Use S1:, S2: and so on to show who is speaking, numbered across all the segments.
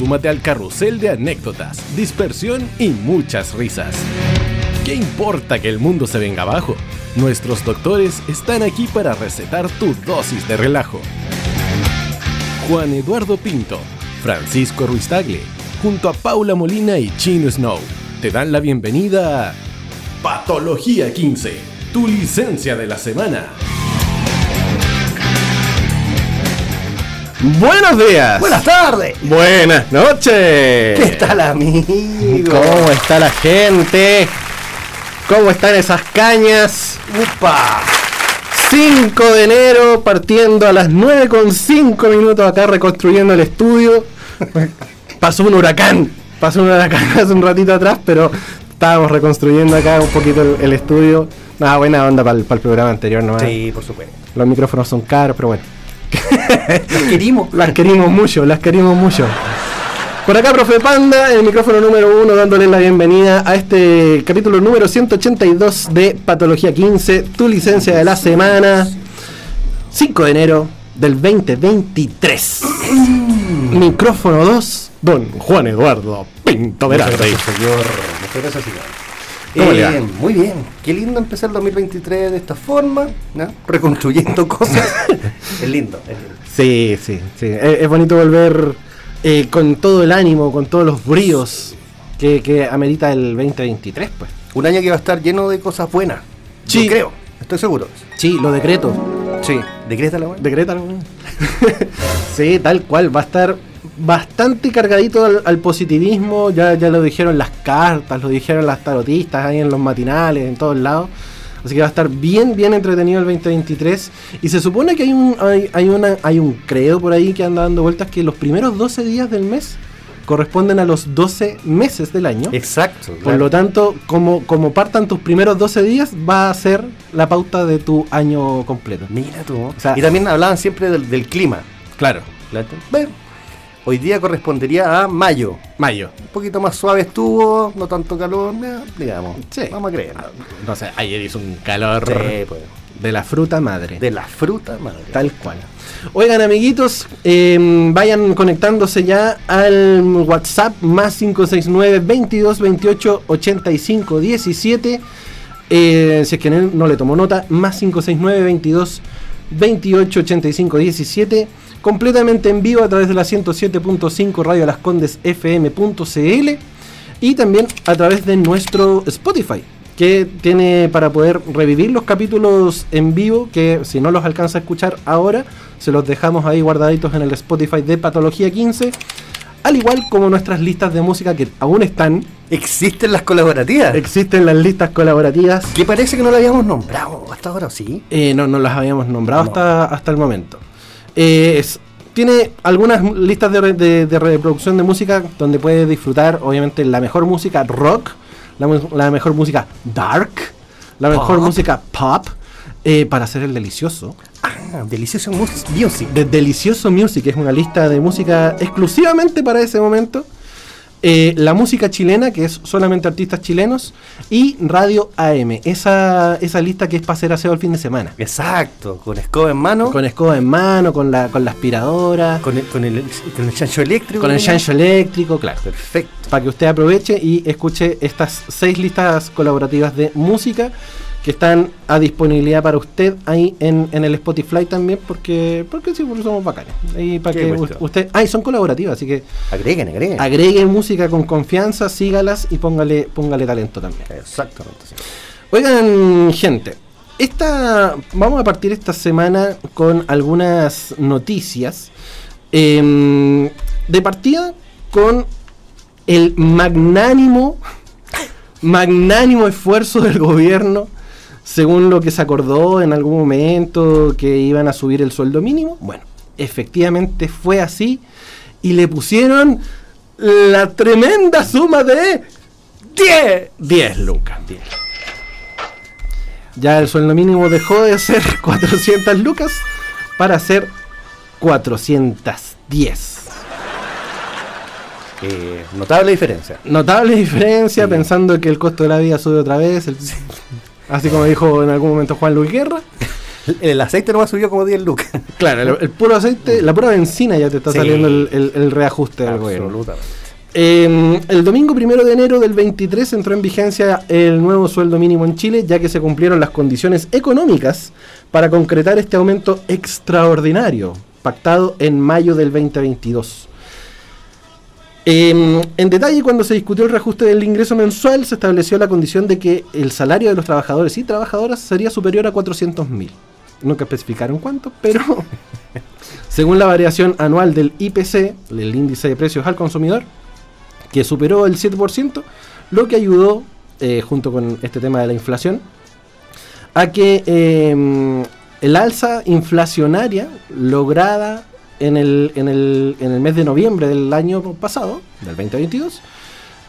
S1: Súmate al carrusel de anécdotas, dispersión y muchas risas. ¿Qué importa que el mundo se venga abajo? Nuestros doctores están aquí para recetar tu dosis de relajo. Juan Eduardo Pinto, Francisco Ruiz Tagle, junto a Paula Molina y Chino Snow, te dan la bienvenida a Patología 15, tu licencia de la semana.
S2: Buenos días.
S3: Buenas tardes.
S2: Buenas noches.
S3: ¿Qué tal, amigo?
S2: ¿Cómo está la gente? ¿Cómo están esas cañas?
S3: ¡Upa!
S2: 5 de enero, partiendo a las 9 con 5 minutos acá reconstruyendo el estudio. Pasó un huracán. Pasó un huracán hace un ratito atrás, pero estábamos reconstruyendo acá un poquito el, el estudio. Nada, buena onda para el, programa anterior nomás.
S3: Sí, por supuesto.
S2: Los micrófonos son caros, pero bueno.
S3: Las querimos.
S2: Las querimos mucho, las querimos mucho. Por acá, profe Panda, el micrófono número uno, dándole la bienvenida a este capítulo número 182 de Patología 15, tu licencia de la semana, 5 de enero del 2023. micrófono 2, don Juan Eduardo Pinto Velarde.
S3: señor. Muchas gracias, señor.
S2: ¿Cómo le va?
S3: Eh, muy bien, qué lindo empezar el 2023 de esta forma, ¿no? reconstruyendo cosas. es lindo, es lindo.
S2: Sí, sí, sí. Es, es bonito volver eh, con todo el ánimo, con todos los bríos que, que amerita el 2023, pues.
S3: Un año que va a estar lleno de cosas buenas.
S2: Sí.
S3: Yo creo, estoy seguro.
S2: Sí, lo decreto.
S3: Sí, decrétalo.
S2: Decrétalo. sí, tal cual. Va a estar bastante cargadito al, al positivismo. Ya, ya lo dijeron las cartas, lo dijeron las tarotistas ahí en los matinales, en todos lados. Así que va a estar bien, bien entretenido el 2023. Y se supone que hay un, hay, hay una, hay un credo por ahí que anda dando vueltas que los primeros 12 días del mes corresponden a los 12 meses del año.
S3: Exacto.
S2: Por lo tanto, como, como partan tus primeros 12 días, va a ser la pauta de tu año completo.
S3: Mira tú.
S2: O sea-
S3: y también hablaban siempre del, del clima.
S2: Claro.
S3: Bueno, hoy día correspondería a mayo.
S2: Mayo.
S3: Un poquito más suave estuvo, no tanto calor, digamos.
S2: Sí.
S3: Vamos a creer.
S2: No sé, ayer hizo un calor
S3: Sí, pues,
S2: de la fruta madre.
S3: de la fruta, madre.
S2: Tal cual. Oigan, amiguitos, eh, vayan conectándose ya al WhatsApp más 569 22 28 85 17. Eh, si es que él no le tomó nota, más 569 22 28 85 17. Completamente en vivo a través de la 107.5 Radio Las Condes FM.cl y también a través de nuestro Spotify que tiene para poder revivir los capítulos en vivo que si no los alcanza a escuchar ahora se los dejamos ahí guardaditos en el Spotify de Patología 15 al igual como nuestras listas de música que aún están
S3: Existen las colaborativas.
S2: existen las listas colaborativas
S3: que parece que no la habíamos nombrado hasta ahora, ¿sí?
S2: Eh, no, no las habíamos nombrado
S3: No.
S2: hasta, hasta el momento. Eh, es- tiene algunas listas de, re- de- de reproducción de música donde puedes disfrutar, obviamente, la mejor música rock, la, mejor música dark, la mejor
S3: Pop.
S2: música pop, eh, para hacer el delicioso.
S3: Ah, delicioso mus- music.
S2: De Delicioso Music es una lista de música exclusivamente para ese momento. Eh, la música chilena, que es solamente artistas chilenos, y Radio AM, esa, esa lista que es para hacer aseo el fin de semana.
S3: Exacto, con escoba en mano,
S2: Con escoba en mano, con la, con la aspiradora, con,
S3: con el, con el, con el chancho eléctrico.
S2: el
S3: ¿no?
S2: chancho eléctrico, claro.
S3: Perfecto.
S2: Para que usted aproveche y escuche estas seis listas colaborativas de música que están a disponibilidad para usted ahí en, en el Spotify también, porque porque sí, porque somos bacanes. Y para que
S3: cuestión.
S2: usted. Ah, y son colaborativas, así que
S3: Agreguen, agreguen.
S2: agregue música con confianza, sígalas y póngale, póngale talento también.
S3: Exactamente. sí.
S2: Oigan, gente, esta, vamos a partir esta semana con algunas noticias. Em, de partida con el magnánimo, magnánimo esfuerzo del gobierno, según lo que se acordó en algún momento que iban a subir el sueldo mínimo. Bueno, efectivamente fue así y le pusieron la tremenda suma de 10, 10 lucas. Ya el sueldo mínimo dejó de ser 400 lucas para ser 410.
S3: Eh, notable diferencia.
S2: Notable diferencia
S3: Sí.
S2: pensando que el costo de la vida sube otra vez. el- así como dijo en algún momento Juan Luis Guerra.
S3: El, aceite nomás subió como 10 lucas.
S2: Claro, el, el puro aceite, la pura benzina ya te está
S3: Sí.
S2: saliendo el, el- el reajuste del gobierno.
S3: Absolutamente.
S2: Eh, el domingo primero de enero del 23 entró en vigencia el nuevo sueldo mínimo en Chile, ya que se cumplieron las condiciones económicas para concretar este aumento extraordinario, pactado en mayo del 2022. Eh, en detalle, cuando se discutió el reajuste del ingreso mensual, se estableció la condición de que el salario de los trabajadores y trabajadoras sería superior a 400 mil. Nunca especificaron cuánto, pero según la variación anual del IPC, el índice de precios al consumidor, que superó el 7%, lo que ayudó, eh, junto con este tema de la inflación, a que eh, el alza inflacionaria lograda en el, en, el, en el mes de noviembre del año pasado, del 2022,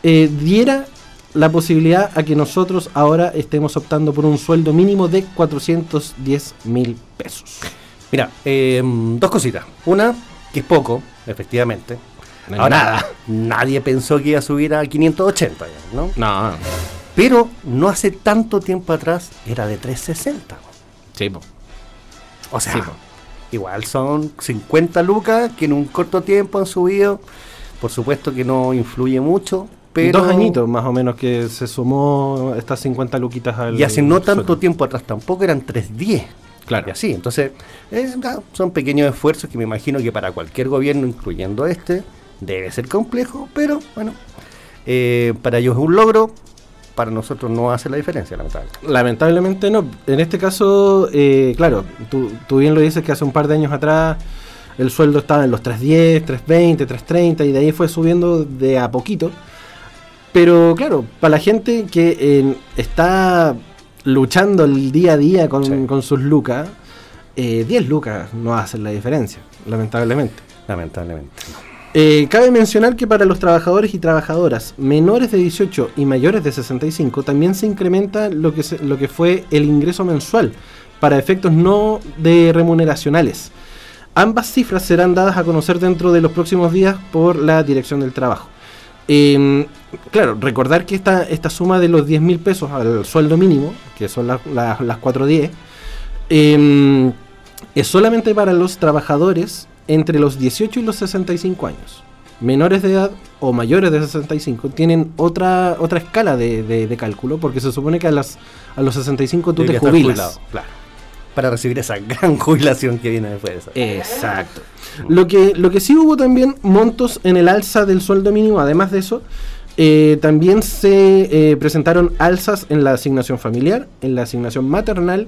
S2: eh, diera la posibilidad a que nosotros ahora estemos optando por un sueldo mínimo de 410 mil pesos.
S3: Mira, eh, dos cositas. Una, que es poco, efectivamente.
S2: No
S3: Ahora,
S2: nada.
S3: nadie pensó que iba a subir a 580, ya, ¿no?
S2: No,
S3: Pero no hace tanto tiempo atrás era de 360.
S2: sí, po.
S3: O sea,
S2: Sí, po.
S3: Igual son 50 lucas que en un corto tiempo han subido. Por supuesto que no influye mucho, pero...
S2: Dos añitos más o menos que se sumó estas 50 luquitas al.
S3: Y hace no tanto
S2: sueldo.
S3: tiempo atrás tampoco eran 310.
S2: Claro.
S3: Y así, entonces es- son pequeños esfuerzos que me imagino que para cualquier gobierno, incluyendo este, debe ser complejo, pero bueno, eh, para ellos es un logro, para nosotros no hace la diferencia, lamentablemente.
S2: Lamentablemente no. En este caso, eh, claro, tú, tú bien lo dices que hace un par de años atrás el sueldo estaba en los 310, 320, 330 y de ahí fue subiendo de a poquito. Pero claro, para la gente que eh, está luchando el día a día con,
S3: Sí.
S2: con sus lucas, eh, 10 lucas no hacen la diferencia, lamentablemente.
S3: Lamentablemente.
S2: Eh, cabe mencionar que para los trabajadores y trabajadoras menores de 18 y mayores de 65 también se incrementa lo que, lo que fue el ingreso mensual para efectos no de remuneracionales. Ambas cifras serán dadas a conocer dentro de los próximos días por la Dirección del Trabajo. Eh, claro, recordar que esta, esta suma de los 10 mil pesos al sueldo mínimo, que son las- las- las 410, eh, es solamente para los trabajadores entre los 18 y los 65 años. Menores de edad o mayores de 65 tienen otra otra escala de, de- de cálculo porque se supone que a, las, a los 65 tú
S3: Debería
S2: te jubilas.
S3: jubilado, claro. Para recibir esa gran jubilación que viene después de eso.
S2: Exacto. Lo que, lo que sí hubo también montos en el alza del sueldo mínimo, además de eso, eh, también se eh, presentaron alzas en la asignación familiar, en la asignación maternal,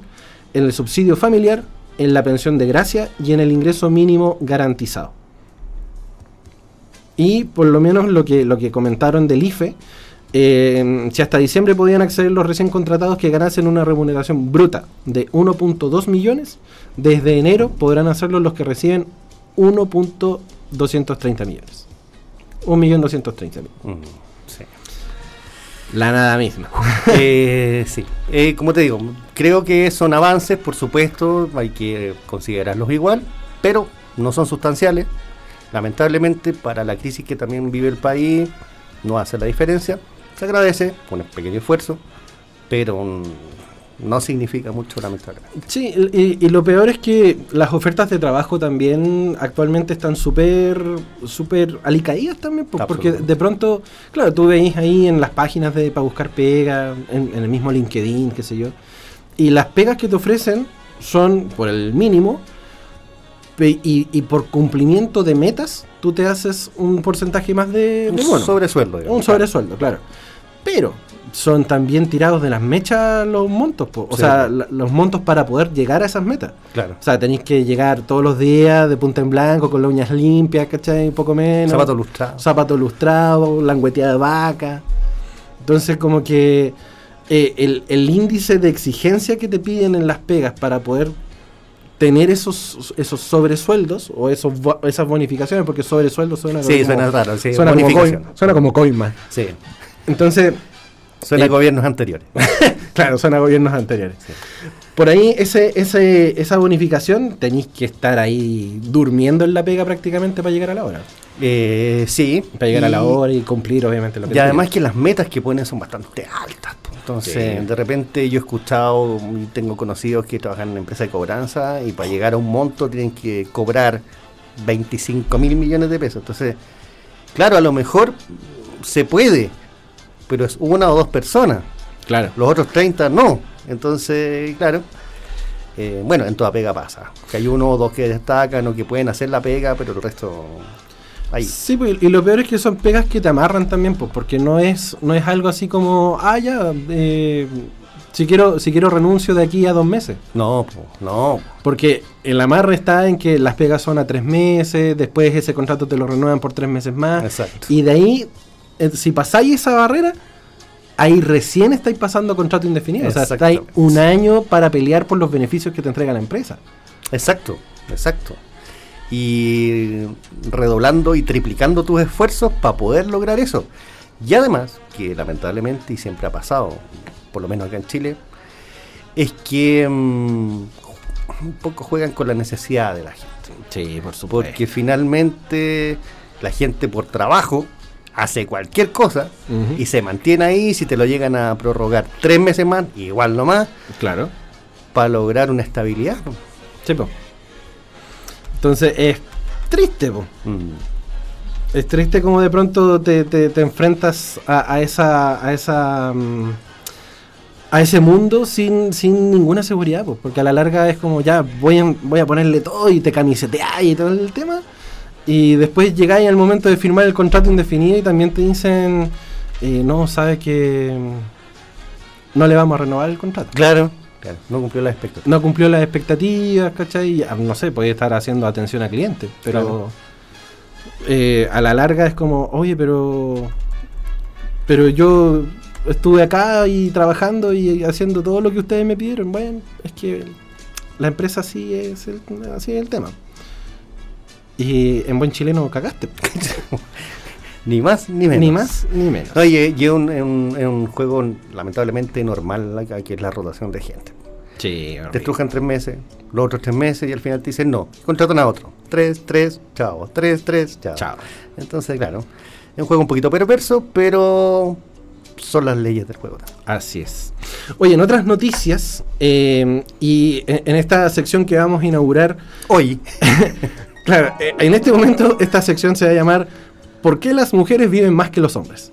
S2: en el subsidio familiar, en la pensión de gracia y en el ingreso mínimo garantizado. Y por lo menos lo que, lo que comentaron del IFE, eh, si hasta diciembre podían acceder los recién contratados que ganasen una remuneración bruta de 1.2 millones, desde enero podrán hacerlo los que reciben 1.230 millones. 1.230.000.
S3: Mm, sí.
S2: La nada misma.
S3: Eh, sí, Eh, como te digo, creo que son avances, por supuesto, hay que considerarlos igual, pero no son sustanciales. Lamentablemente, para la crisis que también vive el país, no hace la diferencia. Se agradece, un pequeño esfuerzo, pero no significa mucho, lamentablemente.
S2: Sí, y, y lo peor es que las ofertas de trabajo también actualmente están súper súper alicaídas también, po, porque de pronto, claro, tú veis ahí en las páginas de para buscar pega, en, en el mismo LinkedIn, qué sé yo, y las pegas que te ofrecen son por el mínimo y, y por cumplimiento de metas, tú te haces un porcentaje más de,
S3: Un
S2: bono.
S3: sobresueldo. digamos,
S2: Un sobresueldo, claro. Pero son también tirados de las mechas los montos, po. o
S3: Sí.
S2: sea, la- los montos para poder llegar a esas metas.
S3: Claro.
S2: O sea, tenéis que llegar todos los días de punta en blanco, con las uñas limpias, ¿cachai? Un poco menos.
S3: Zapato lustrado.
S2: Zapato lustrado, langueteada de vaca. Entonces, como que eh, el, el índice de exigencia que te piden en las pegas para poder tener esos, esos sobresueldos o esos, esas bonificaciones, porque sobresueldos suena
S3: Sí,
S2: como,
S3: suena raro, sí,
S2: suena, como coin- suena como coima.
S3: Sí,
S2: Entonces,
S3: suena
S2: Eh,
S3: a gobiernos anteriores.
S2: claro, suena a gobiernos anteriores. Por ahí, ese, ese, esa bonificación tenéis que estar ahí durmiendo en la pega prácticamente para llegar a la hora.
S3: Eh, sí.
S2: Para llegar a la hora y cumplir, obviamente, lo que
S3: Y además que las metas que ponen son bastante altas. Entonces,
S2: Sí.
S3: de repente yo he escuchado y tengo conocidos que trabajan en empresas de cobranza y para llegar a un monto tienen que cobrar 25 mil millones de pesos. Entonces, claro, a lo mejor se puede, pero es una o dos personas.
S2: Claro.
S3: Los otros 30 no. Entonces, claro. eh, bueno, en toda pega pasa. Que hay uno o dos que destacan o que pueden hacer la pega, pero el resto... Ahí.
S2: Sí, pues, y lo peor es que son pegas que te amarran también, pues, porque no es, no es algo así como, ah, ya, eh, si quiero, si quiero renuncio de aquí a dos meses.
S3: No, no.
S2: Porque el amarre está en que las pegas son a tres meses, después ese contrato te lo renuevan por tres meses más.
S3: Exacto.
S2: Y de ahí, si pasáis esa barrera, ahí recién estáis pasando contrato indefinido. O sea, estáis un año para pelear por los beneficios que te entrega la empresa.
S3: Exacto, exacto. Y redoblando y triplicando tus esfuerzos para poder lograr eso. Y además, que lamentablemente, y siempre ha pasado, por lo menos acá en Chile, es que mm, un poco juegan con la necesidad de la gente.
S2: Sí, por
S3: Porque finalmente la gente por trabajo hace cualquier cosa y se mantiene ahí. Si te lo llegan a prorrogar tres meses más, igual nomás,
S2: Claro.
S3: para lograr una estabilidad.
S2: Sí, po. Entonces es triste, po.
S3: Mm.
S2: Es triste como de pronto te, te- te enfrentas a, a esa. a esa. mm, a ese mundo sin, sin ninguna seguridad, po, porque a la larga es como ya voy a, voy a ponerle todo y te camiseteáis y todo el tema. Y después llegáis al momento de firmar el contrato indefinido y también te dicen, eh, no, sabes que mm, no le vamos a renovar el contrato.
S3: Claro, claro, no cumplió las expectativas.
S2: no cumplió las expectativas, ¿cachai? Y, ah, No sé, puede estar haciendo atención a clientes, pero
S3: Claro.
S2: eh, a la larga es como, oye, pero pero yo estuve acá y trabajando y haciendo todo lo que ustedes me pidieron. Bueno, es que la empresa así es el, así es el tema. Y en buen chileno cagaste.
S3: Ni más ni menos.
S2: Ni más ni menos.
S3: Oye, y es un, un- juego lamentablemente normal que es la rotación de gente.
S2: Sí,
S3: Te estrujan tres meses, los otros tres meses y al final te dicen no, contratan a otro. Tres, tres, chao. Tres, tres, chao.
S2: Chao.
S3: Entonces, claro, es un juego un poquito perverso, pero son las leyes del juego.
S2: Así es. Oye, en otras noticias, eh, y en, en esta sección que vamos a inaugurar,
S3: Hoy,
S2: claro, eh, en este momento esta sección se va a llamar ¿Por qué las mujeres viven más que los hombres?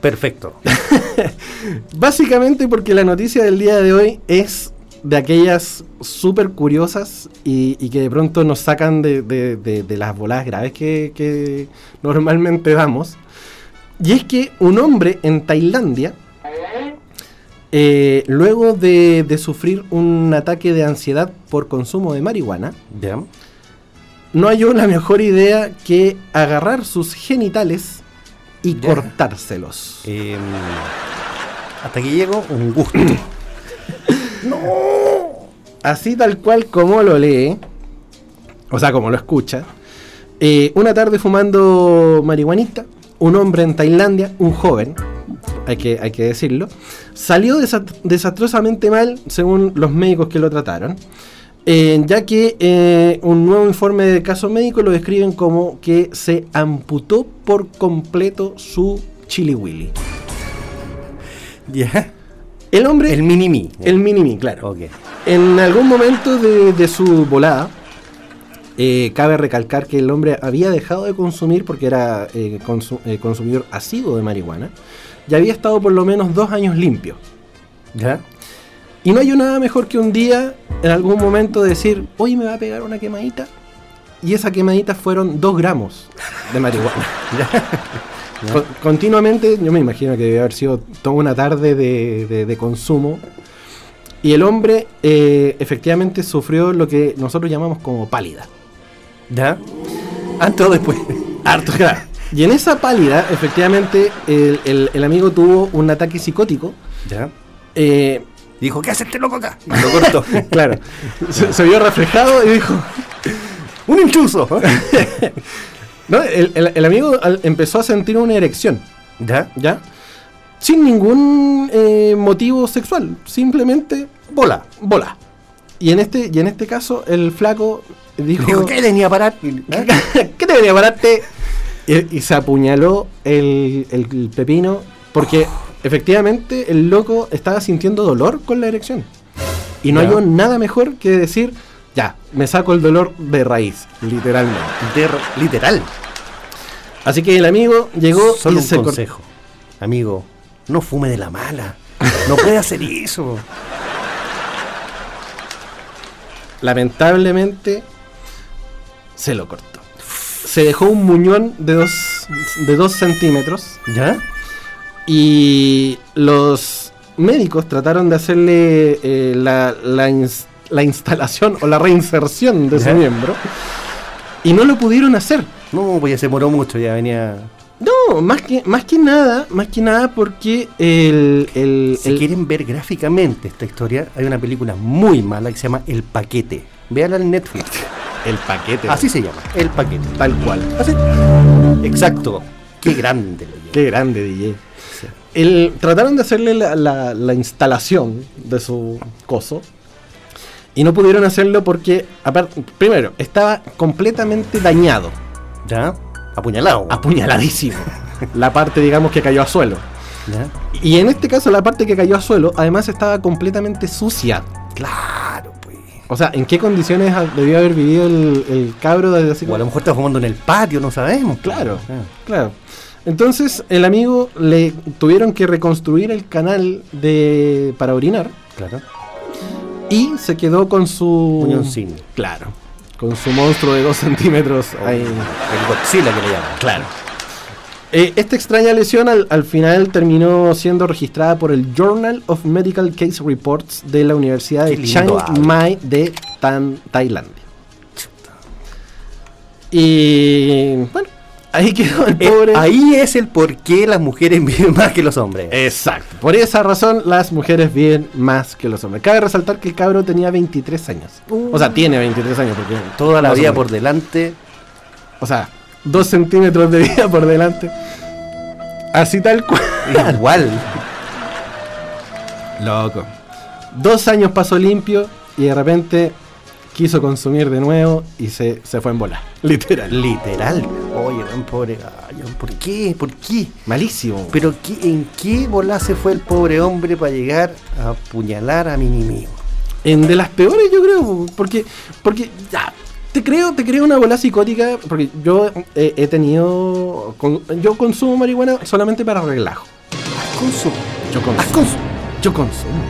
S3: perfecto.
S2: Básicamente porque la noticia del día de hoy es de aquellas súper curiosas y, y que de pronto nos sacan de, de- de- de las voladas graves que, que normalmente damos. Y es que un hombre en Tailandia, eh, luego de, de sufrir un ataque de ansiedad por consumo de marihuana,
S3: ¿Ya?
S2: No halló la mejor idea que agarrar sus genitales y
S3: Ya.
S2: cortárselos.
S3: Em, hasta aquí llego, un gusto.
S2: Así tal cual como lo lee, o sea, como lo escucha, eh, una tarde fumando marihuanita, un hombre en Tailandia, un joven, hay que, hay que decirlo, salió desa- desastrosamente mal según los médicos que lo trataron, eh, ya que eh, un nuevo informe de caso médico lo describen como que se amputó por completo su chili willy.
S3: ¿Ya?
S2: El hombre,
S3: El
S2: el,
S3: mini-mi.
S2: mini-mi, claro.
S3: Ok.
S2: En algún momento de, de su volada, eh, cabe recalcar que el hombre había dejado de consumir porque era eh, consu- eh, consumidor asiduo de marihuana y había estado por lo menos dos años limpio.
S3: ¿Ya?
S2: Y no hay nada mejor que un día, en algún momento, decir, hoy me va a pegar una quemadita. Y esa quemadita fueron dos gramos de marihuana. Con- continuamente, yo me imagino que debe haber sido toda una tarde de, de- de consumo. Y el hombre eh, efectivamente sufrió lo que nosotros llamamos como pálida.
S3: ¿Ya? Antes o después.
S2: Harto, claro. Y en esa pálida, efectivamente, el, el- el amigo tuvo un ataque psicótico
S3: ¿Ya?
S2: eh,
S3: Dijo, ¿qué hace este loco acá? Y lo cortó.
S2: Claro. Se, se vio reflejado y dijo.
S3: ¡Un intruso!
S2: No, el, el- el amigo al- empezó a sentir una erección,
S3: ¿Ya?
S2: ¿ya? Sin ningún eh, motivo sexual, simplemente
S3: Bola.
S2: bola. Y en este, y en este caso, el flaco dijo.
S3: Dijo, ¿qué venía a parar? ¿Ah?
S2: ¿Qué te venía a pararte? Y, y se apuñaló el, el- el pepino porque efectivamente el loco estaba sintiendo dolor con la erección. Y no
S3: Ya.
S2: halló nada mejor que decir, ya, me saco el dolor de raíz, literalmente.
S3: De- literal.
S2: Así que el amigo llegó
S3: Solo
S2: y
S3: un
S2: se
S3: consejo. Amigo, no fume de la mala. No puede hacer eso.
S2: Lamentablemente se lo cortó. Se dejó un muñón de dos, de dos centímetros
S3: ¿Ya?
S2: Y los médicos trataron de hacerle eh, la, la ins- la instalación o la reinserción de su
S3: Ya.
S2: miembro y no lo pudieron hacer.
S3: No, pues ya se demoró mucho, ya venía.
S2: No, más que, más que nada, más que nada porque el, el-
S3: Si
S2: el-
S3: quieren ver gráficamente esta historia, hay una película muy mala que se llama El Paquete. Véanla en Netflix.
S2: el paquete,
S3: Así se llama, El Paquete.
S2: tal cual.
S3: Así. Exacto. Qué grande.
S2: Qué grande DJ. El, trataron de hacerle la, la- la instalación de su coso. Y no pudieron hacerlo porque, aparte, primero, estaba completamente dañado,
S3: ¿Ya? Apuñalado.
S2: apuñaladísimo. la parte, digamos, que cayó a suelo.
S3: ¿Ya?
S2: Y en este caso, la parte que cayó a suelo, además estaba completamente sucia.
S3: Claro, pues.
S2: O sea, ¿en qué condiciones debió haber vivido el, el cabro desde así
S3: O a lo mejor está fumando en el patio, no sabemos.
S2: Claro, claro. Entonces, el amigo le tuvieron que reconstruir el canal de para orinar.
S3: Claro.
S2: Y se quedó con su.
S3: Muñoncín.
S2: Claro. Con su monstruo de 2 centímetros ahí.
S3: El Godzilla que le llaman.
S2: Claro. Eh, esta extraña lesión al, al final terminó siendo registrada por el Journal of Medical Case Reports de la Universidad de Chiang. Mai de Tan- Tailandia. Y bueno, ahí quedó el
S3: Eh,
S2: pobre.
S3: ahí es el por qué las mujeres viven más que los hombres.
S2: Exacto. Por esa razón las mujeres viven más que los hombres. Cabe resaltar que el cabro tenía 23 años. O sea, tiene 23 años porque
S3: Toda la vida por delante.
S2: O sea, 2 centímetros de vida por delante. Así tal cual.
S3: Igual.
S2: Loco. Dos años pasó limpio y de repente quiso consumir de nuevo y se, se fue en bola. Literal.
S3: Literal. Oye, weón, pobre gallo. ¿Por qué? ¿Por qué?
S2: Malísimo.
S3: Pero ¿qué- ¿en qué bola se fue el pobre hombre para llegar a apuñalar a mi enemigo?
S2: En de las peores, yo creo, porque, porque ya, te creo, te creo una bola psicótica, porque yo eh, he tenido, con- yo consumo marihuana solamente para relajo.
S3: Consumo.
S2: Yo consumo.
S3: consumo.
S2: Yo consumo.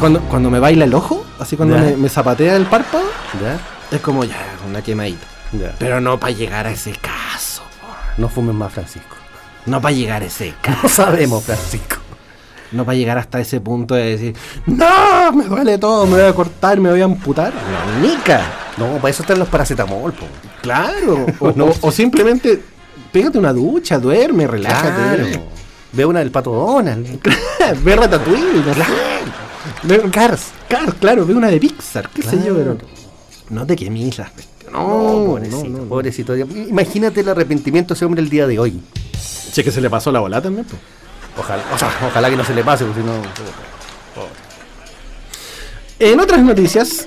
S2: Cuando, cuando me baila el ojo, así cuando me, me zapatea el párpado,
S3: ¿Ya?
S2: es como ya, una quemadita.
S3: Ya.
S2: Pero no para llegar a ese caso.
S3: No fumes más, Francisco.
S2: No para llegar a ese caso.
S3: No sabemos, Francisco.
S2: No para llegar hasta ese punto de decir, no, me duele todo, me voy a cortar, me voy a amputar. No, nica.
S3: No, para eso están los paracetamol, po.
S2: Claro. O, simplemente pégate una ducha, duerme, relájate.
S3: Claro. Ve una del pato Donald.
S2: ve Ratatouille, ¿verdad? Ve Cars. Cars, claro, ve una de Pixar, qué sé yo, pero. No te quemes las.
S3: No,
S2: No,
S3: pobrecito,
S2: no, no, no.
S3: pobrecito. Imagínate el arrepentimiento de ese hombre el día de hoy.
S2: Che, que se le pasó la bola también, pues.
S3: Ojalá, o sea, ojalá que no se le pase, porque si no.
S2: En otras noticias,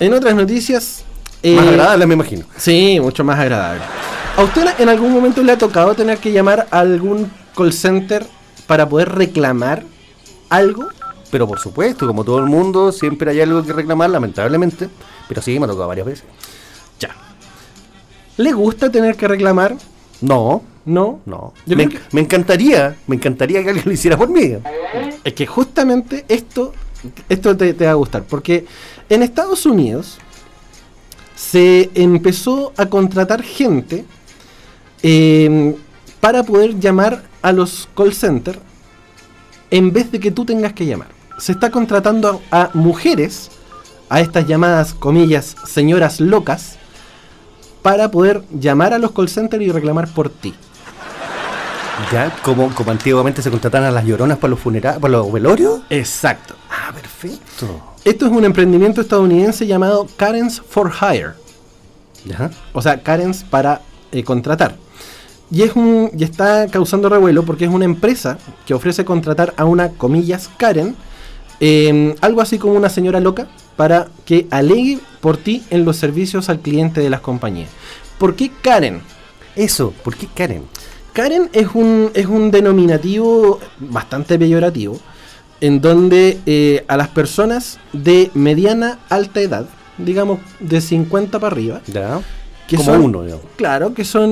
S2: en otras noticias. eh,
S3: Más agradable, me imagino.
S2: Sí, mucho más agradable. ¿A usted en algún momento le ha tocado tener que llamar a algún call center para poder reclamar algo?
S3: Pero por supuesto, como todo el mundo, siempre hay algo que reclamar, lamentablemente. Pero sí, me ha tocado varias veces.
S2: ¿Le gusta tener que reclamar?
S3: No,
S2: No.
S3: no. Me,
S2: creo que-
S3: me encantaría, me encantaría que alguien lo hiciera por mí.
S2: Es que justamente esto, esto te, te va a gustar, porque en Estados Unidos se empezó a contratar gente eh, para poder llamar a los call centers en vez de que tú tengas que llamar. Se está contratando a, a mujeres, a estas llamadas, comillas, señoras locas, para poder llamar a los call centers y reclamar por ti.
S3: Ya, como, como antiguamente se contrataban a las lloronas para los funerales, para los velorios.
S2: Exacto.
S3: perfecto.
S2: Esto es un emprendimiento estadounidense llamado Karens for Hire.
S3: ¿Ya?
S2: O sea, Karens para eh, contratar. Y, es un, y está causando revuelo porque es una empresa que ofrece contratar a una, comillas, Karen, eh, algo así como una señora loca, para que alegue por ti en los servicios al cliente de las compañías. ¿Por qué Karen?
S3: Eso, ¿por qué Karen?
S2: Karen es un, es un denominativo bastante peyorativo, en donde eh, a las personas de mediana alta edad, digamos de 50 para arriba,
S3: ¿Ya?
S2: que
S3: Como
S2: son,
S3: uno, digamos.
S2: claro, que son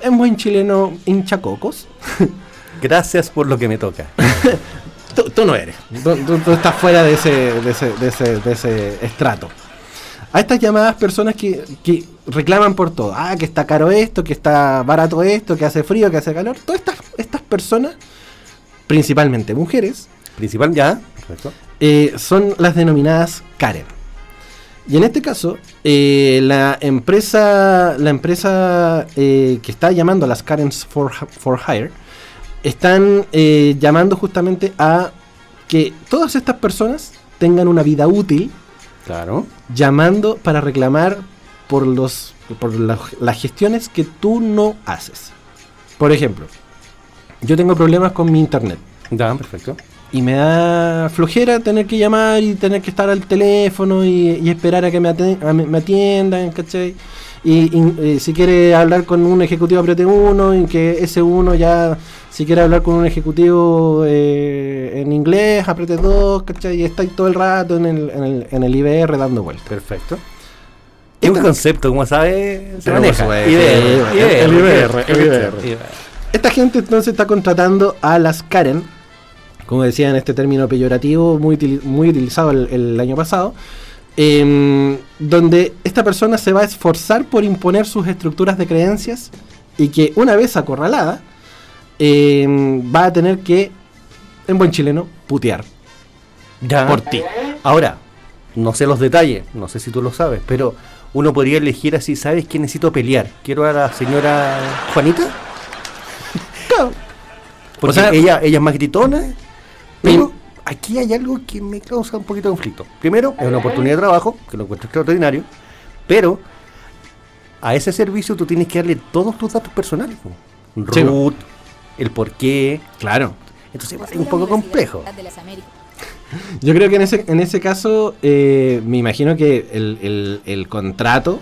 S2: en buen chileno hinchacocos.
S3: Gracias por lo que me toca.
S2: Tú, tú no eres, tú, tú- tú estás fuera de ese, de ese, de ese, de ese estrato. A estas llamadas personas que, que reclaman por todo, ah, que está caro esto, que está barato esto, que hace frío, que hace calor, todas estas, estas personas, principalmente mujeres,
S3: Principal, ya.
S2: Eh, son las denominadas Karen. Y en este caso, eh, la empresa, la empresa eh, que está llamando a las Karens for, for Hire, están eh, llamando justamente a que todas estas personas tengan una vida útil,
S3: Claro.
S2: llamando para reclamar por, los, por las- las gestiones que tú no haces. Por ejemplo, yo tengo problemas con mi internet.
S3: Ya, perfecto.
S2: Y me da flojera tener que llamar y tener que estar al teléfono y, y esperar a que me, aten- a me- me atiendan, ¿cachai? Y, y, eh, si quiere hablar con un ejecutivo apriete uno y que ese uno ya, si quiere hablar con un ejecutivo eh, en inglés, apriete dos, ¿cachai? Y está ahí todo el rato en el, en el, en el IBR dando vueltas.
S3: Perfecto. Es un concepto, como sabe, se maneja. IBR,
S2: el IBR, el
S3: IBR.
S2: IBR. Esta gente entonces está contratando a las Karen, como decía en este término peyorativo, muy, muy utilizado el, el año pasado, em, donde esta persona se va a esforzar por imponer sus estructuras de creencias y que una vez acorralada, em, va a tener que, en buen chileno, putear
S3: Ya.
S2: por ti.
S3: Ahora, no sé los detalles, no sé si tú lo sabes, pero uno podría elegir así, ¿sabes que necesito pelear? Quiero a la señora Juanita.
S2: Claro.
S3: Porque
S2: O sea-
S3: ella, ella es más gritona. Pero aquí hay algo que me causa un poquito de conflicto. Primero, es una oportunidad de trabajo, que lo encuentro extraordinario, pero a ese servicio tú tienes que darle todos tus datos personales. po.
S2: Sí.
S3: Root, el por qué.
S2: Claro.
S3: Entonces es un poco complejo.
S2: Yo creo que en ese, en ese caso, eh, me imagino que el, el- el contrato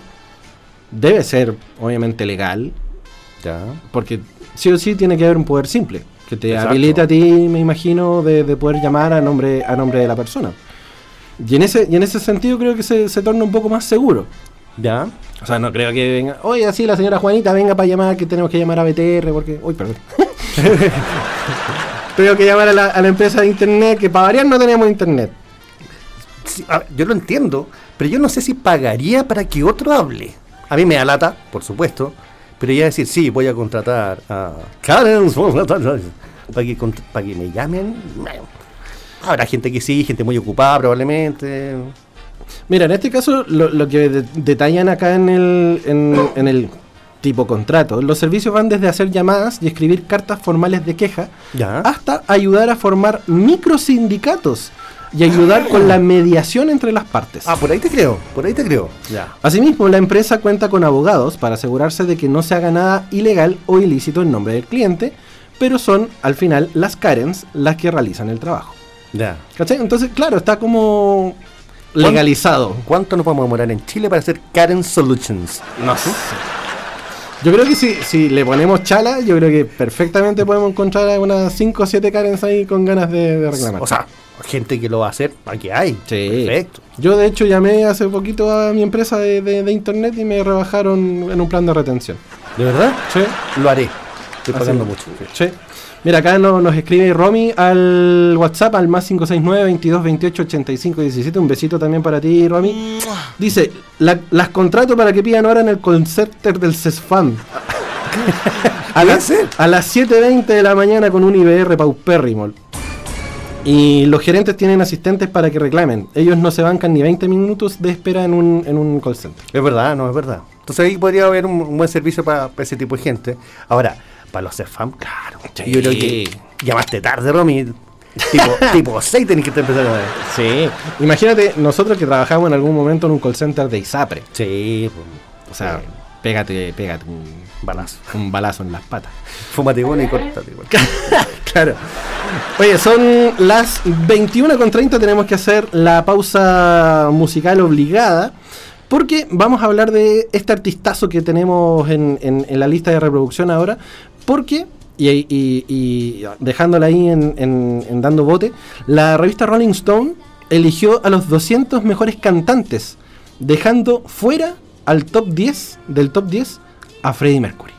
S2: debe ser obviamente legal,
S3: Ya.
S2: porque sí o sí tiene que haber un poder simple, que te
S3: Exacto.
S2: habilite a ti, me imagino, de, de poder llamar a nombre, a nombre de la persona. Y en ese, y en ese sentido creo que se, se torna un poco más seguro.
S3: Ya.
S2: O sea, no creo que venga, oye, así la señora Juanita venga para llamar, que tenemos que llamar a BTR, porque... Uy, perdón. tengo que llamar a la, a la empresa de internet, que para variar no tenemos internet.
S3: Sí, a ver, yo lo entiendo, pero yo no sé si pagaría para que otro hable. A mí me da lata, por supuesto, pero ya decir, sí, voy a contratar a Karen para que, para que me llamen. Habrá gente que sí, gente muy ocupada probablemente.
S2: Mira, en este caso, lo, lo que de- detallan acá en el, en, en el tipo contrato, los servicios van desde hacer llamadas y escribir cartas formales de queja
S3: Ya.
S2: hasta ayudar a formar microsindicatos y ayudar con la mediación entre las partes.
S3: Ah, por ahí te creo, por ahí te creo. Ya.
S2: Asimismo, la empresa cuenta con abogados para asegurarse de que no se haga nada ilegal o ilícito en nombre del cliente, pero son al final las Karens las que realizan el trabajo.
S3: Ya.
S2: ¿Cachai? Entonces, claro, está como legalizado.
S3: ¿Cuánto nos vamos a demorar en Chile para hacer Karen Solutions?
S2: No sé. Yo creo que si, si le ponemos chala, yo creo que perfectamente podemos encontrar a unas 5 o 7 Karens ahí con ganas de, de reclamar.
S3: O sea, gente que lo va a hacer, aquí hay.
S2: Sí.
S3: Perfecto.
S2: yo de hecho llamé hace poquito a mi empresa de, de- de internet y me rebajaron en un plan de retención.
S3: ¿De verdad?
S2: Sí,
S3: Lo haré. Estoy pagando mucho.
S2: sí. Mira, acá no- nos escribe Romy al WhatsApp al más 569 22 28 85 17. Un besito también para ti, Romy. Dice, "La- las contrato para que pidan hora en el call center del CESFAM. a,
S3: ser.
S2: a las 7.20 de la mañana con un IBR paupérrimo. Y los gerentes tienen asistentes para que reclamen. Ellos no se bancan ni 20 minutos de espera en un, en un call center.
S3: Es verdad, no, es verdad. Entonces ahí podría haber un, buen servicio para, ese tipo de gente. Ahora, para los CEFAM, claro.
S2: Sí.
S3: Yo creo que llamaste tarde, Romy. tipo, tipo 6 tenés que empezar a ver.
S4: Sí. Imagínate, nosotros que trabajamos en algún momento en un call center de ISAPRE.
S3: Sí. Pues,
S4: o sea, pégate, pégate un
S3: Balazo.
S4: Un balazo en las patas.
S3: Fúmate y córtate.
S4: claro. Oye, son las 21.30, tenemos que hacer la pausa musical obligada. Porque vamos a hablar de este artistazo que tenemos en, en, la lista de reproducción ahora. Porque y, y, dejándola ahí en, en, en, dando bote, la revista Rolling Stone eligió a los 200 mejores cantantes, dejando fuera al top 10 del top 10 a Freddie Mercury.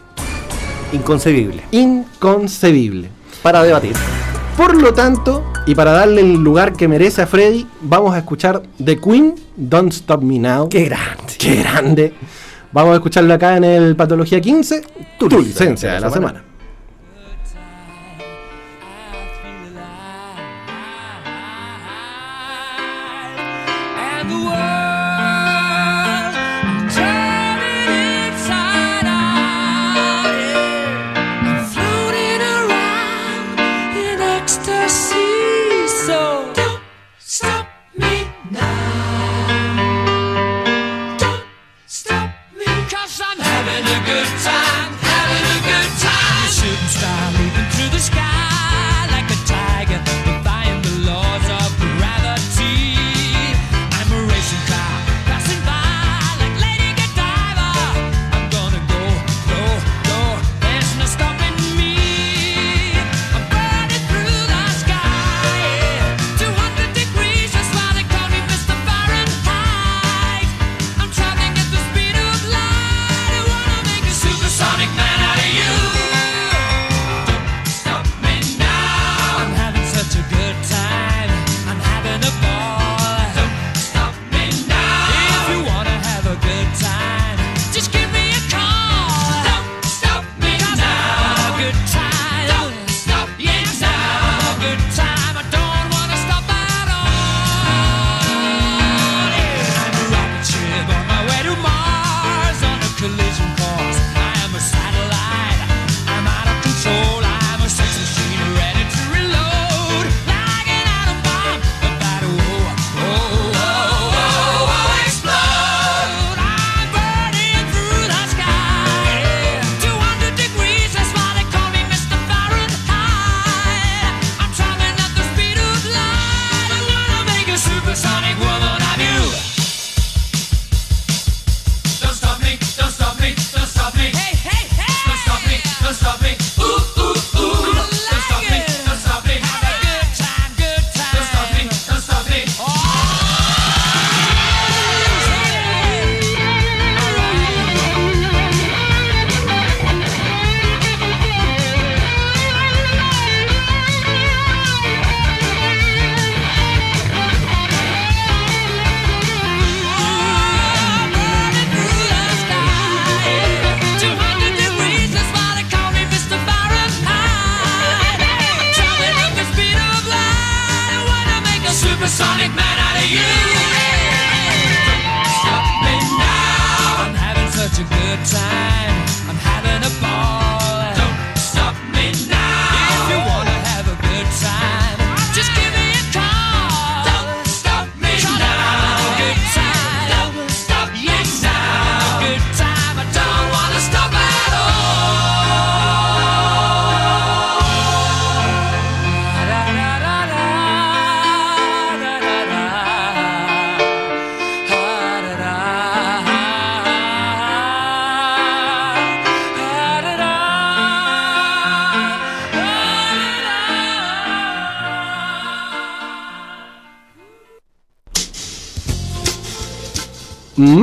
S3: Inconcebible.
S4: Inconcebible.
S3: Para debatir.
S4: Por lo tanto, y para darle el lugar que merece a Freddy, vamos a escuchar The Queen, Don't Stop Me Now.
S3: ¡Qué grande!
S4: ¡Qué grande! Vamos a escucharlo acá en el Patología 15, tu, licencia de la semana.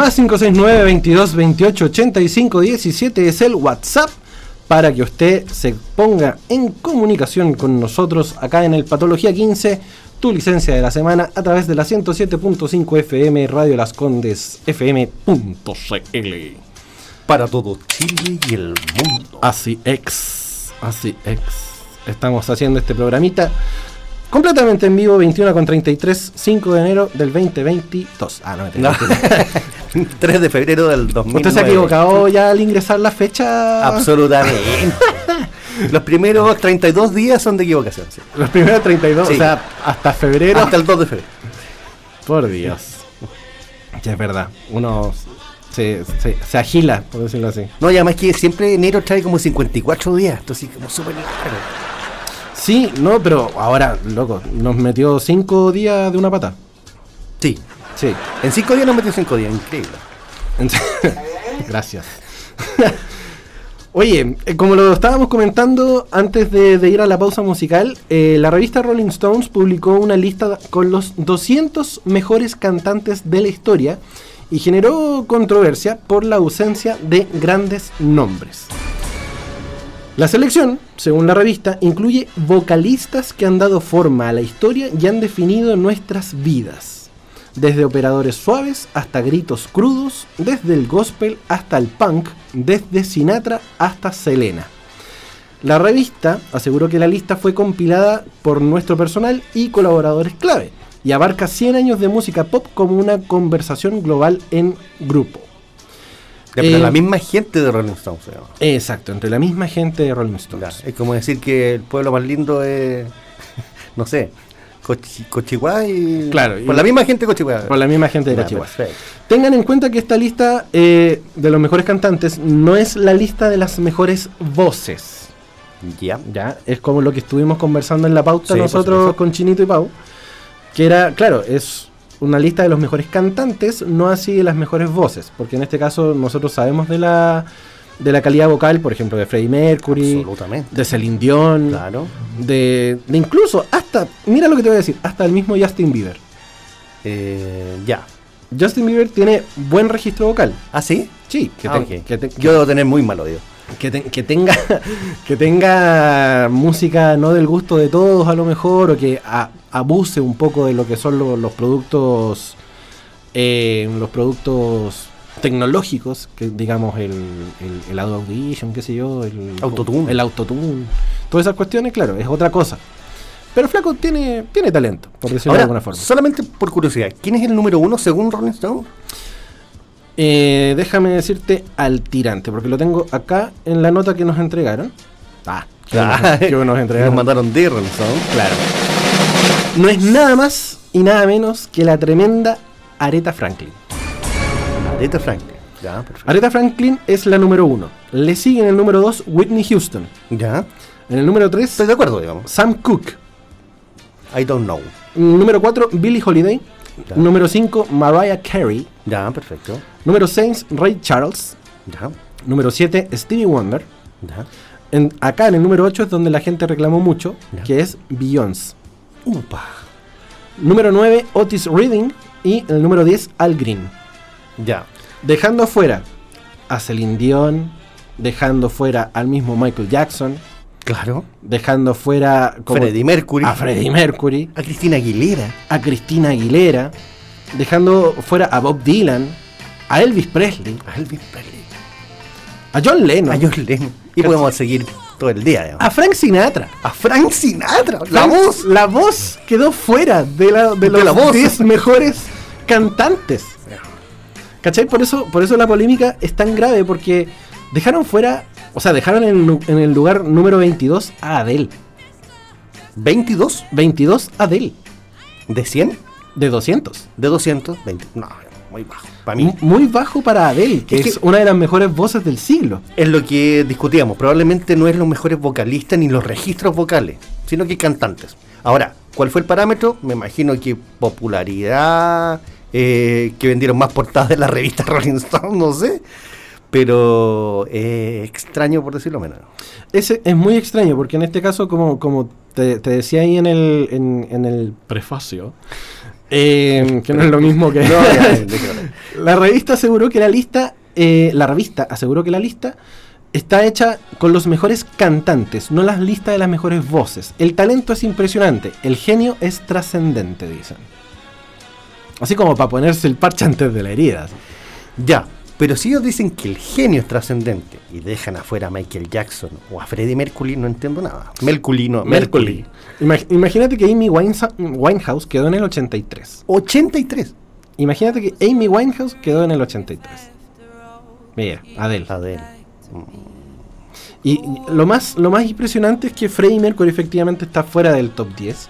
S4: Más 569 22 28 85 17 es el WhatsApp para que usted se ponga en comunicación con nosotros acá en el Patología 15, tu licencia de la semana a través de la 107.5 FM Radio Las Condes FM.cl.
S3: Para todo Chile y el mundo.
S4: Así ex, así ex. Estamos haciendo este programita completamente en vivo, 21 con 33, 5 de enero del 2022. Ah, no
S3: me
S4: tengo. que No.
S3: 3 de febrero del 2009.
S4: ¿Usted se ha equivocado ya al ingresar la fecha?
S3: Absolutamente. Los primeros 32 días son de equivocación. Sí.
S2: Los primeros 32,
S3: sí.
S2: o sea, hasta febrero.
S3: Hasta el 2 de febrero.
S2: Por Dios. Ya es verdad. Uno se, se, agila, por decirlo así.
S3: No, y además que siempre enero trae como 54 días, entonces como súper largo.
S2: Sí, no, pero ahora, loco, nos metió cinco días de una pata.
S3: Sí.
S2: Sí.
S3: En 5 días nos metió 5 días. Increíble.
S2: Gracias. Oye, eh, como lo estábamos comentando antes de, de ir a la pausa musical, eh, la revista Rolling Stones publicó una lista con los 200 mejores cantantes de la historia y generó controversia por la ausencia de grandes nombres. La selección, según la revista, incluye vocalistas que han dado forma a la historia y han definido nuestras vidas. Desde operadores suaves hasta gritos crudos, desde el gospel hasta el punk, desde Sinatra hasta Selena. La revista aseguró que la lista fue compilada por nuestro personal y colaboradores clave y abarca 100 años de música pop como una conversación global en grupo.
S3: Ya, pero
S2: Eh,
S3: la misma gente de Rolling Stones.
S2: Exacto, entre la misma gente de Rolling
S3: Ya,
S2: Stones.
S3: Es como decir que el pueblo más lindo es. No sé. Cochi- Cochihuá y.
S2: Claro, y-
S3: Por la misma gente de Cochihuá.
S2: Por la misma gente de
S3: Ya, perfecto.
S2: Tengan en cuenta que esta lista eh, de los mejores cantantes no es la lista de las mejores voces.
S3: Ya.
S2: Ya, es como lo que estuvimos conversando en la pauta
S3: Sí,
S2: nosotros con Chinito y Pau. Que era, claro, es una lista de los mejores cantantes, no así de las mejores voces. Porque en este caso nosotros sabemos de la, de la calidad vocal, por ejemplo, de Freddie Mercury,
S3: Absolutamente.
S2: de Celine Dion,
S3: Claro.
S2: de, de incluso hasta, mira lo que te voy a decir, hasta el mismo Justin Bieber.
S3: Eh, ya.
S2: Justin Bieber tiene buen registro vocal.
S3: ¿Ah, sí?
S2: Sí, que,
S3: Ah,
S2: ten-
S3: ok.
S2: que
S3: Yo debo tener muy mal oído.
S2: que, te- que tenga que tenga música no del gusto de todos a lo mejor o que a- abuse un poco de lo que son lo- los productos eh, los productos tecnológicos que digamos el, el, el Audition qué sé yo el
S3: Autotune.
S2: el autotune todas esas cuestiones claro es otra cosa pero flaco tiene tiene talento por decirlo de alguna forma
S3: solamente por curiosidad, ¿quién es el número uno según Rolling Stone?
S2: Eh, déjame decirte al tirante, porque lo tengo acá en la nota que nos entregaron. Ah, que, nos, que nos
S3: Nos
S2: entregaron.
S3: mandaron de Rolling Stone.
S2: Claro. No es nada más y nada menos que la tremenda Aretha Franklin.
S3: Aretha Franklin. Ya, perfecto.
S2: Aretha Franklin es la número uno. Le sigue en el número 2 Whitney Houston.
S3: Ya.
S2: En el número 3
S3: Estoy de acuerdo, digamos.
S2: Sam Cooke.
S3: I don't know.
S2: Número 4 Billie Holiday.
S3: Ya.
S2: Número 5 Mariah Carey.
S3: Ya, perfecto.
S2: Número 6 Ray Charles.
S3: Ya.
S2: Número 7 Stevie Wonder.
S3: Ya.
S2: En- acá en el número 8 es donde la gente reclamó mucho,
S3: Ya.
S2: que es Beyoncé.
S3: Upa.
S2: Número 9, Otis Reading. Y el número 10, Al Green.
S3: Ya.
S2: Dejando afuera a Celine Dion, dejando fuera al mismo Michael Jackson,
S3: Claro.
S2: dejando fuera como-
S3: Freddie Mercury.
S2: a Freddie Mercury,
S3: A Cristina Aguilera.
S2: a Christina Aguilera, dejando fuera a Bob Dylan, a Elvis Presley,
S3: A Elvis Presley.
S2: a John Lennon,
S3: A John Lennon. Y podemos seguir todo el día, digamos.
S2: a Frank Sinatra.
S3: A Frank Sinatra. La
S2: Frank-
S3: voz.
S2: La voz quedó fuera de, la, de
S3: De
S2: los
S3: la voz.
S2: 10 mejores cantantes. ¿Cachai? Por eso, por eso la polémica es tan grave, porque dejaron fuera, o sea, dejaron en, en el lugar número 22 a Adele.
S3: 22
S2: 22 Adele,
S3: de 100.
S2: de 200.
S3: De 220. No, muy bajo. Para mí.
S2: Muy bajo para Adele, que
S3: Es
S2: es,
S3: que-
S2: una de las mejores voces del siglo.
S3: Es lo que discutíamos. Probablemente no es los mejores vocalistas ni los registros vocales, sino que cantantes. Ahora, ¿cuál fue el parámetro? Me imagino que popularidad, eh, que vendieron más portadas de la revista Rolling Stone, no sé. Pero eh, extraño por decirlo menos.
S2: Ese es muy extraño, porque en este caso, como, como te, te decía ahí en el, en, en el prefacio, eh, que no es lo mismo que...
S3: No.
S2: La revista aseguró que la lista, eh, la revista aseguró que la lista está hecha con los mejores cantantes, no las listas de las mejores voces. El talento es impresionante, el genio es trascendente, dicen. Así como para ponerse el parche antes de la herida.
S3: Ya, pero si ellos dicen que el genio es trascendente y dejan afuera a Michael Jackson o a Freddie Mercury, no entiendo nada. Mercury, no, Mercury.
S2: Imag- imagínate que Amy Winehouse quedó en el 83.
S3: 83.
S2: Imagínate que Amy Winehouse quedó en el 83. Mira, Adele.
S3: Adele.
S2: Y y lo más, lo más impresionante es que Freddie Mercury efectivamente está fuera del top 10.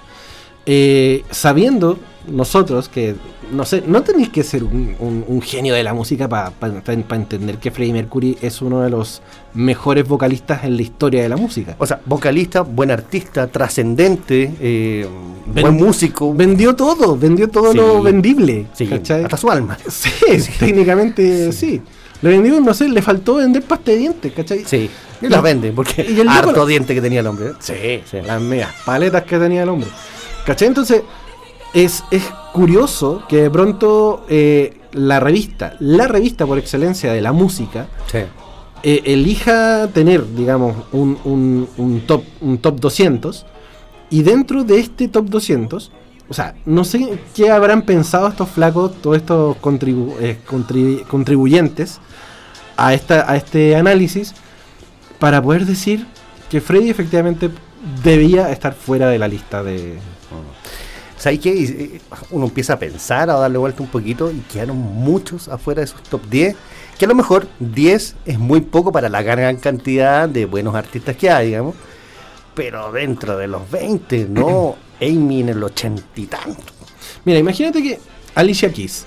S2: Eh, sabiendo nosotros que, no sé, no tenéis que ser un, un- un genio de la música para entender que Freddie Mercury es uno de los mejores vocalistas en la historia de la música.
S3: O sea, vocalista, buen artista, trascendente, eh, buen músico.
S2: Vendió todo, vendió todo
S3: Sí.
S2: lo vendible.
S3: Sí, hasta su alma.
S2: Sí, técnicamente sí. Le vendió, no sé, le faltó vender pasta de dientes, ¿cachai?
S3: Sí, y las vende, porque
S2: y el
S3: harto diente que tenía el hombre. ¿eh?
S2: Sí, sí, las medias paletas que tenía el hombre. ¿Cachai? Entonces, es, es curioso que de pronto eh, la revista, la revista por excelencia de la música,
S3: Sí.
S2: eh, elija tener, digamos, un, un- un top, un top 200 y dentro de este top 200, o sea, no sé qué habrán pensado estos flacos, todos estos contribu- eh, contribu- contribuyentes a, esta, a este análisis para poder decir que Freddy efectivamente debía estar fuera de la lista de...
S3: ¿Sabes qué? Uno empieza a pensar, a darle vuelta un poquito y quedaron muchos afuera de esos top 10. Que a lo mejor 10 es muy poco para la gran cantidad de buenos artistas que hay, digamos. Pero dentro de los 20, ¿no? Amy en el 80 y tanto.
S2: Mira, imagínate que Alicia Keys,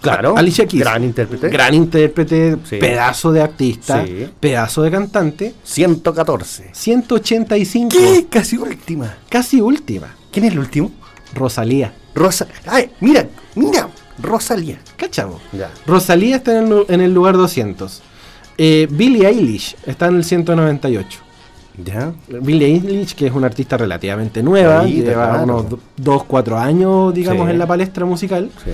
S3: Claro.
S2: Alicia Keys,
S3: Gran intérprete.
S2: gran intérprete,
S3: Sí.
S2: pedazo de artista,
S3: Sí.
S2: pedazo de cantante,
S3: 114.
S2: 185,
S3: ¿Qué? Casi última.
S2: casi última,
S3: ¿Quién es el último?
S2: Rosalía.
S3: Rosa. ¡Ay! Mira, mira. Rosalía.
S2: ¿Cachavo?
S3: Ya.
S2: Rosalía está en el, lu- en el lugar 200. Eh, Billie Eilish está en el 198.
S3: Ya.
S2: Billie Eilish, que es una artista relativamente nueva,
S3: Ahí,
S2: lleva
S3: claro.
S2: unos 2, 4 años, digamos,
S3: Sí.
S2: en la palestra musical.
S3: Sí.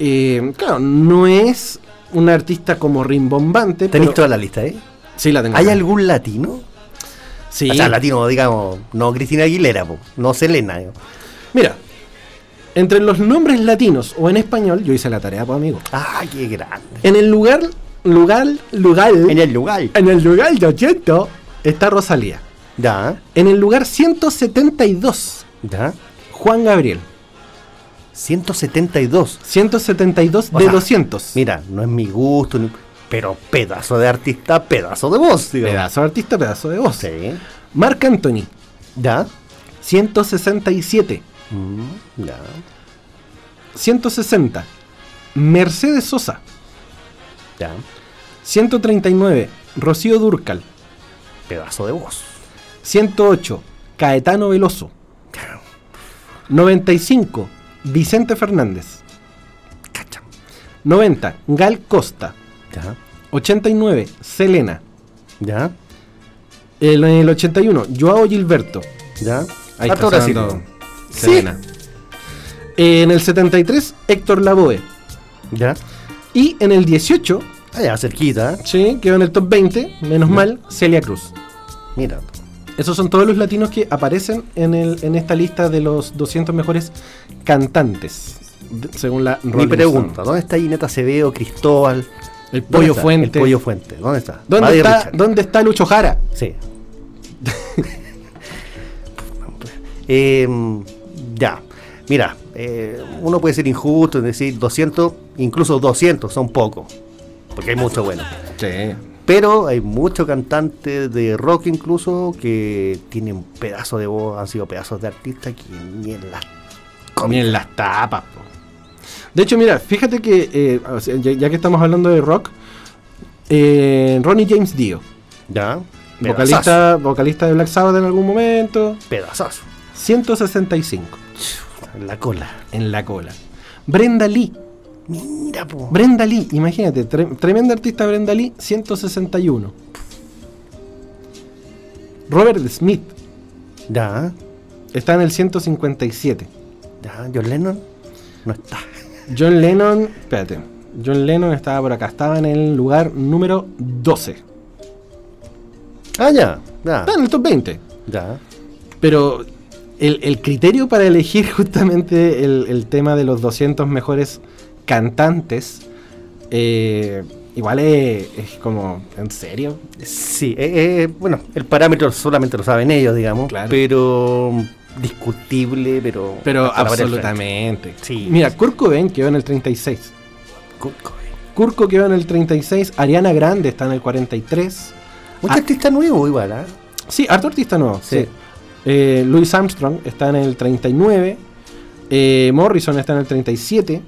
S2: Eh, claro, no es una artista como rimbombante.
S3: ¿Tenéis
S2: pero-
S3: toda la lista ahí?
S2: Sí, la tengo.
S3: ¿Hay algún latino?
S2: Sí.
S3: O sea, latino, digamos, no Cristina Aguilera, po, no Selena. yo.
S2: Mira, entre los nombres latinos o en español, yo hice la tarea, pues, amigo.
S3: ¡Ay, qué grande!
S2: En el lugar, lugar, lugar,
S3: En el lugar.
S2: en el lugar de 80 está Rosalía.
S3: Ya,
S2: En el lugar 172,
S3: ya.
S2: Juan Gabriel.
S3: 172.
S2: 172
S3: O
S2: de
S3: sea,
S2: 200.
S3: Mira, no es mi gusto, pero pedazo de artista, pedazo de voz, digamos.
S2: Pedazo de artista, pedazo de voz.
S3: Sí.
S2: Marc Anthony,
S3: Ya.
S2: 167.
S3: Mm, ya.
S2: 160. Mercedes Sosa,
S3: Ya.
S2: 139. Rocío Durcal,
S3: Pedazo de voz.
S2: 108. Caetano Veloso, 95. Vicente Fernández,
S3: Cacha.
S2: 90. Gal Costa,
S3: Ya.
S2: 89. Selena,
S3: Ya.
S2: en el 81. Joao Gilberto,
S3: Ya.
S2: ahí está Selena. En el 73. Héctor Lavoe.
S3: Ya.
S2: Y en el 18,
S3: Allá, cerquita. ¿eh?
S2: sí, quedó en el top 20, menos mal, Celia Cruz.
S3: Mira.
S2: Esos son todos los latinos que aparecen en, el, en esta lista de los 200 mejores cantantes, de- según la
S3: Mi
S2: Rolling
S3: pregunta,
S2: Stone.
S3: ¿dónde está Ineta Acevedo, Cristóbal?
S2: El
S3: ¿Dónde
S2: Pollo? Fuente.
S3: El Pollo Fuente, ¿dónde está?
S2: ¿Dónde está,
S3: Richard.
S2: ¿Dónde está Lucho Jara?
S3: Sí. Eh, ya. Mira, eh, uno puede ser injusto en decir 200, incluso 200 son pocos. Porque hay mucho bueno.
S2: Sí.
S3: Pero hay muchos cantantes de rock incluso que tienen pedazos de voz, han sido pedazos de artistas que ni en las
S2: tapas. po. De hecho, mira, fíjate que, eh, ya que estamos hablando de rock, eh, Ronnie James Dio,
S3: Ya.
S2: vocalista, vocalista de Black Sabbath en algún momento,
S3: Pedazazo.
S2: 165
S3: En la cola.
S2: en la cola. Brenda Lee,
S3: Mira, po.
S2: Brenda Lee, imagínate, tre- tremenda artista Brenda Lee, 161. Robert Smith
S3: Ya.
S2: está en el 157.
S3: Ya. John Lennon no está.
S2: John Lennon, espérate, John Lennon estaba por acá, estaba en el lugar número 12.
S3: Ah, ya. Ya.
S2: Está en el top 20.
S3: Ya.
S2: Pero el, el criterio para elegir justamente el, el tema de los 200 mejores cantantes, eh, igual es, es como, ¿en serio?
S3: Sí, eh, eh, bueno, el parámetro solamente lo saben ellos, digamos,
S2: Claro.
S3: pero discutible, pero...
S2: Pero absolutamente.
S3: Sí.
S2: Mira, Kurt Cobain quedó en el 36.
S3: frente. Kurt Cobain.
S2: Kurko quedó en el 36. Ariana Grande está en el 43.
S3: Mucho
S2: Ah.
S3: artista nuevo igual, ¿ah?
S2: Sí, harto artista nuevo.
S3: Sí.
S2: Sí. Eh, Louis Armstrong está en el 39. eh, Morrison está en el 37.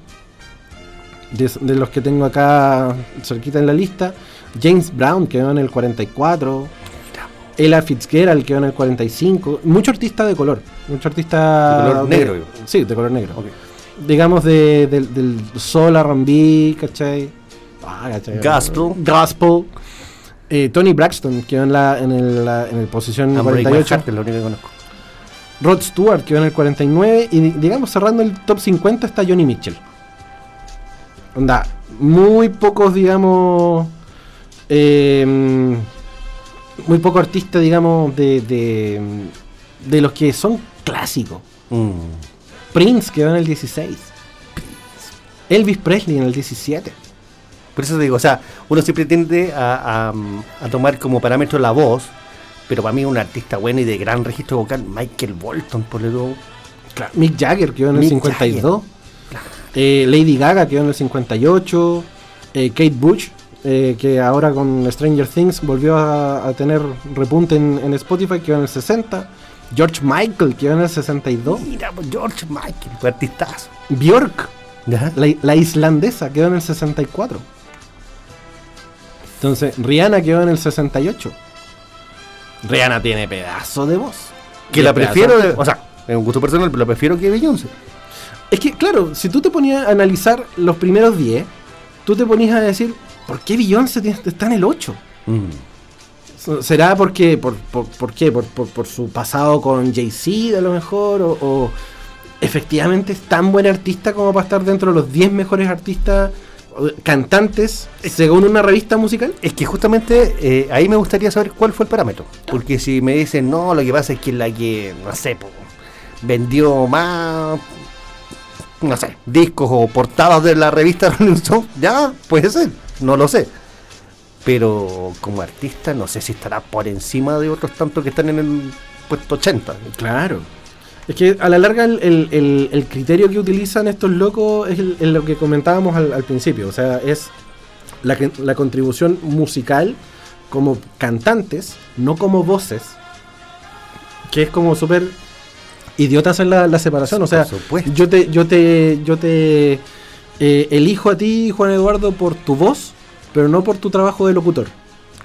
S2: De, de los que tengo acá cerquita en la lista. James Brown quedó en el 44. Ella Fitzgerald quedó en el 45. Mucho artista de color. Mucho artista.
S3: De color negro, digo.
S2: Sí, de color negro. Digamos de, del- del soul R&B, ¿cachai? Ah, ¿cachai?
S3: Gospel.
S2: Gospel. Eh, Tony Braxton quedó en la en el, la- en el posición
S3: My
S2: 48.
S3: Heart es lo único que conozco.
S2: Rod Stewart quedó en el 49. Y di- digamos cerrando el top 50 está Johnny Mitchell. Onda, muy pocos, digamos. eh, muy pocos artistas, digamos, de, de, de los que son clásicos.
S3: Mm.
S2: Prince quedó en el 16. Elvis Presley en el 17.
S3: Por eso te digo, o sea, uno siempre tiende a, a- a tomar como parámetro la voz, pero para mí un artista bueno y de gran registro vocal, Michael Bolton, por lo
S2: Mick Jagger quedó en el
S3: Mick
S2: 52. Eh, Lady Gaga quedó en el 58. eh, Kate Bush, eh, que ahora con Stranger Things volvió a, a tener repunte en, en Spotify, quedó en el 60. George Michael quedó en el 62.
S3: Mira, pues, George Michael, fue artistazo.
S2: Björk,
S3: ¿Ya?
S2: la, la islandesa, quedó en el 64. Entonces, Rihanna quedó en el 68. Rihanna tiene pedazo de voz.
S3: Que la prefiero, de- o sea, es un gusto personal, pero la prefiero que Beyoncé.
S2: Es que, claro, si tú te ponías a analizar los primeros 10, tú te ponías a decir, ¿por qué Beyoncé está en el 8? ¿Será porque, por, por, por qué? Por, por- por su pasado con Jay-Z a lo mejor? O, o efectivamente es tan buen artista como para estar dentro de los 10 mejores artistas cantantes según una revista musical?
S3: Es que justamente eh, ahí me gustaría saber cuál fue el parámetro. Porque si me dicen, no, lo que pasa es que la que, no sé, po, vendió más, no sé, discos o portadas de la revista Rolling Stone, ya, puede ser, no lo sé. Pero como artista, no sé si estará por encima de otros tantos que están en el puesto 80.
S2: Claro. Es que a la larga el, el- el- el criterio que utilizan estos locos es lo que comentábamos al, al principio. O sea, es la, la contribución musical como cantantes, no como voces. Que es como súper idiota hacer la, la separación. O sea, yo te, yo te, yo te eh, elijo a ti, Juan Eduardo, por tu voz, pero no por tu trabajo de locutor.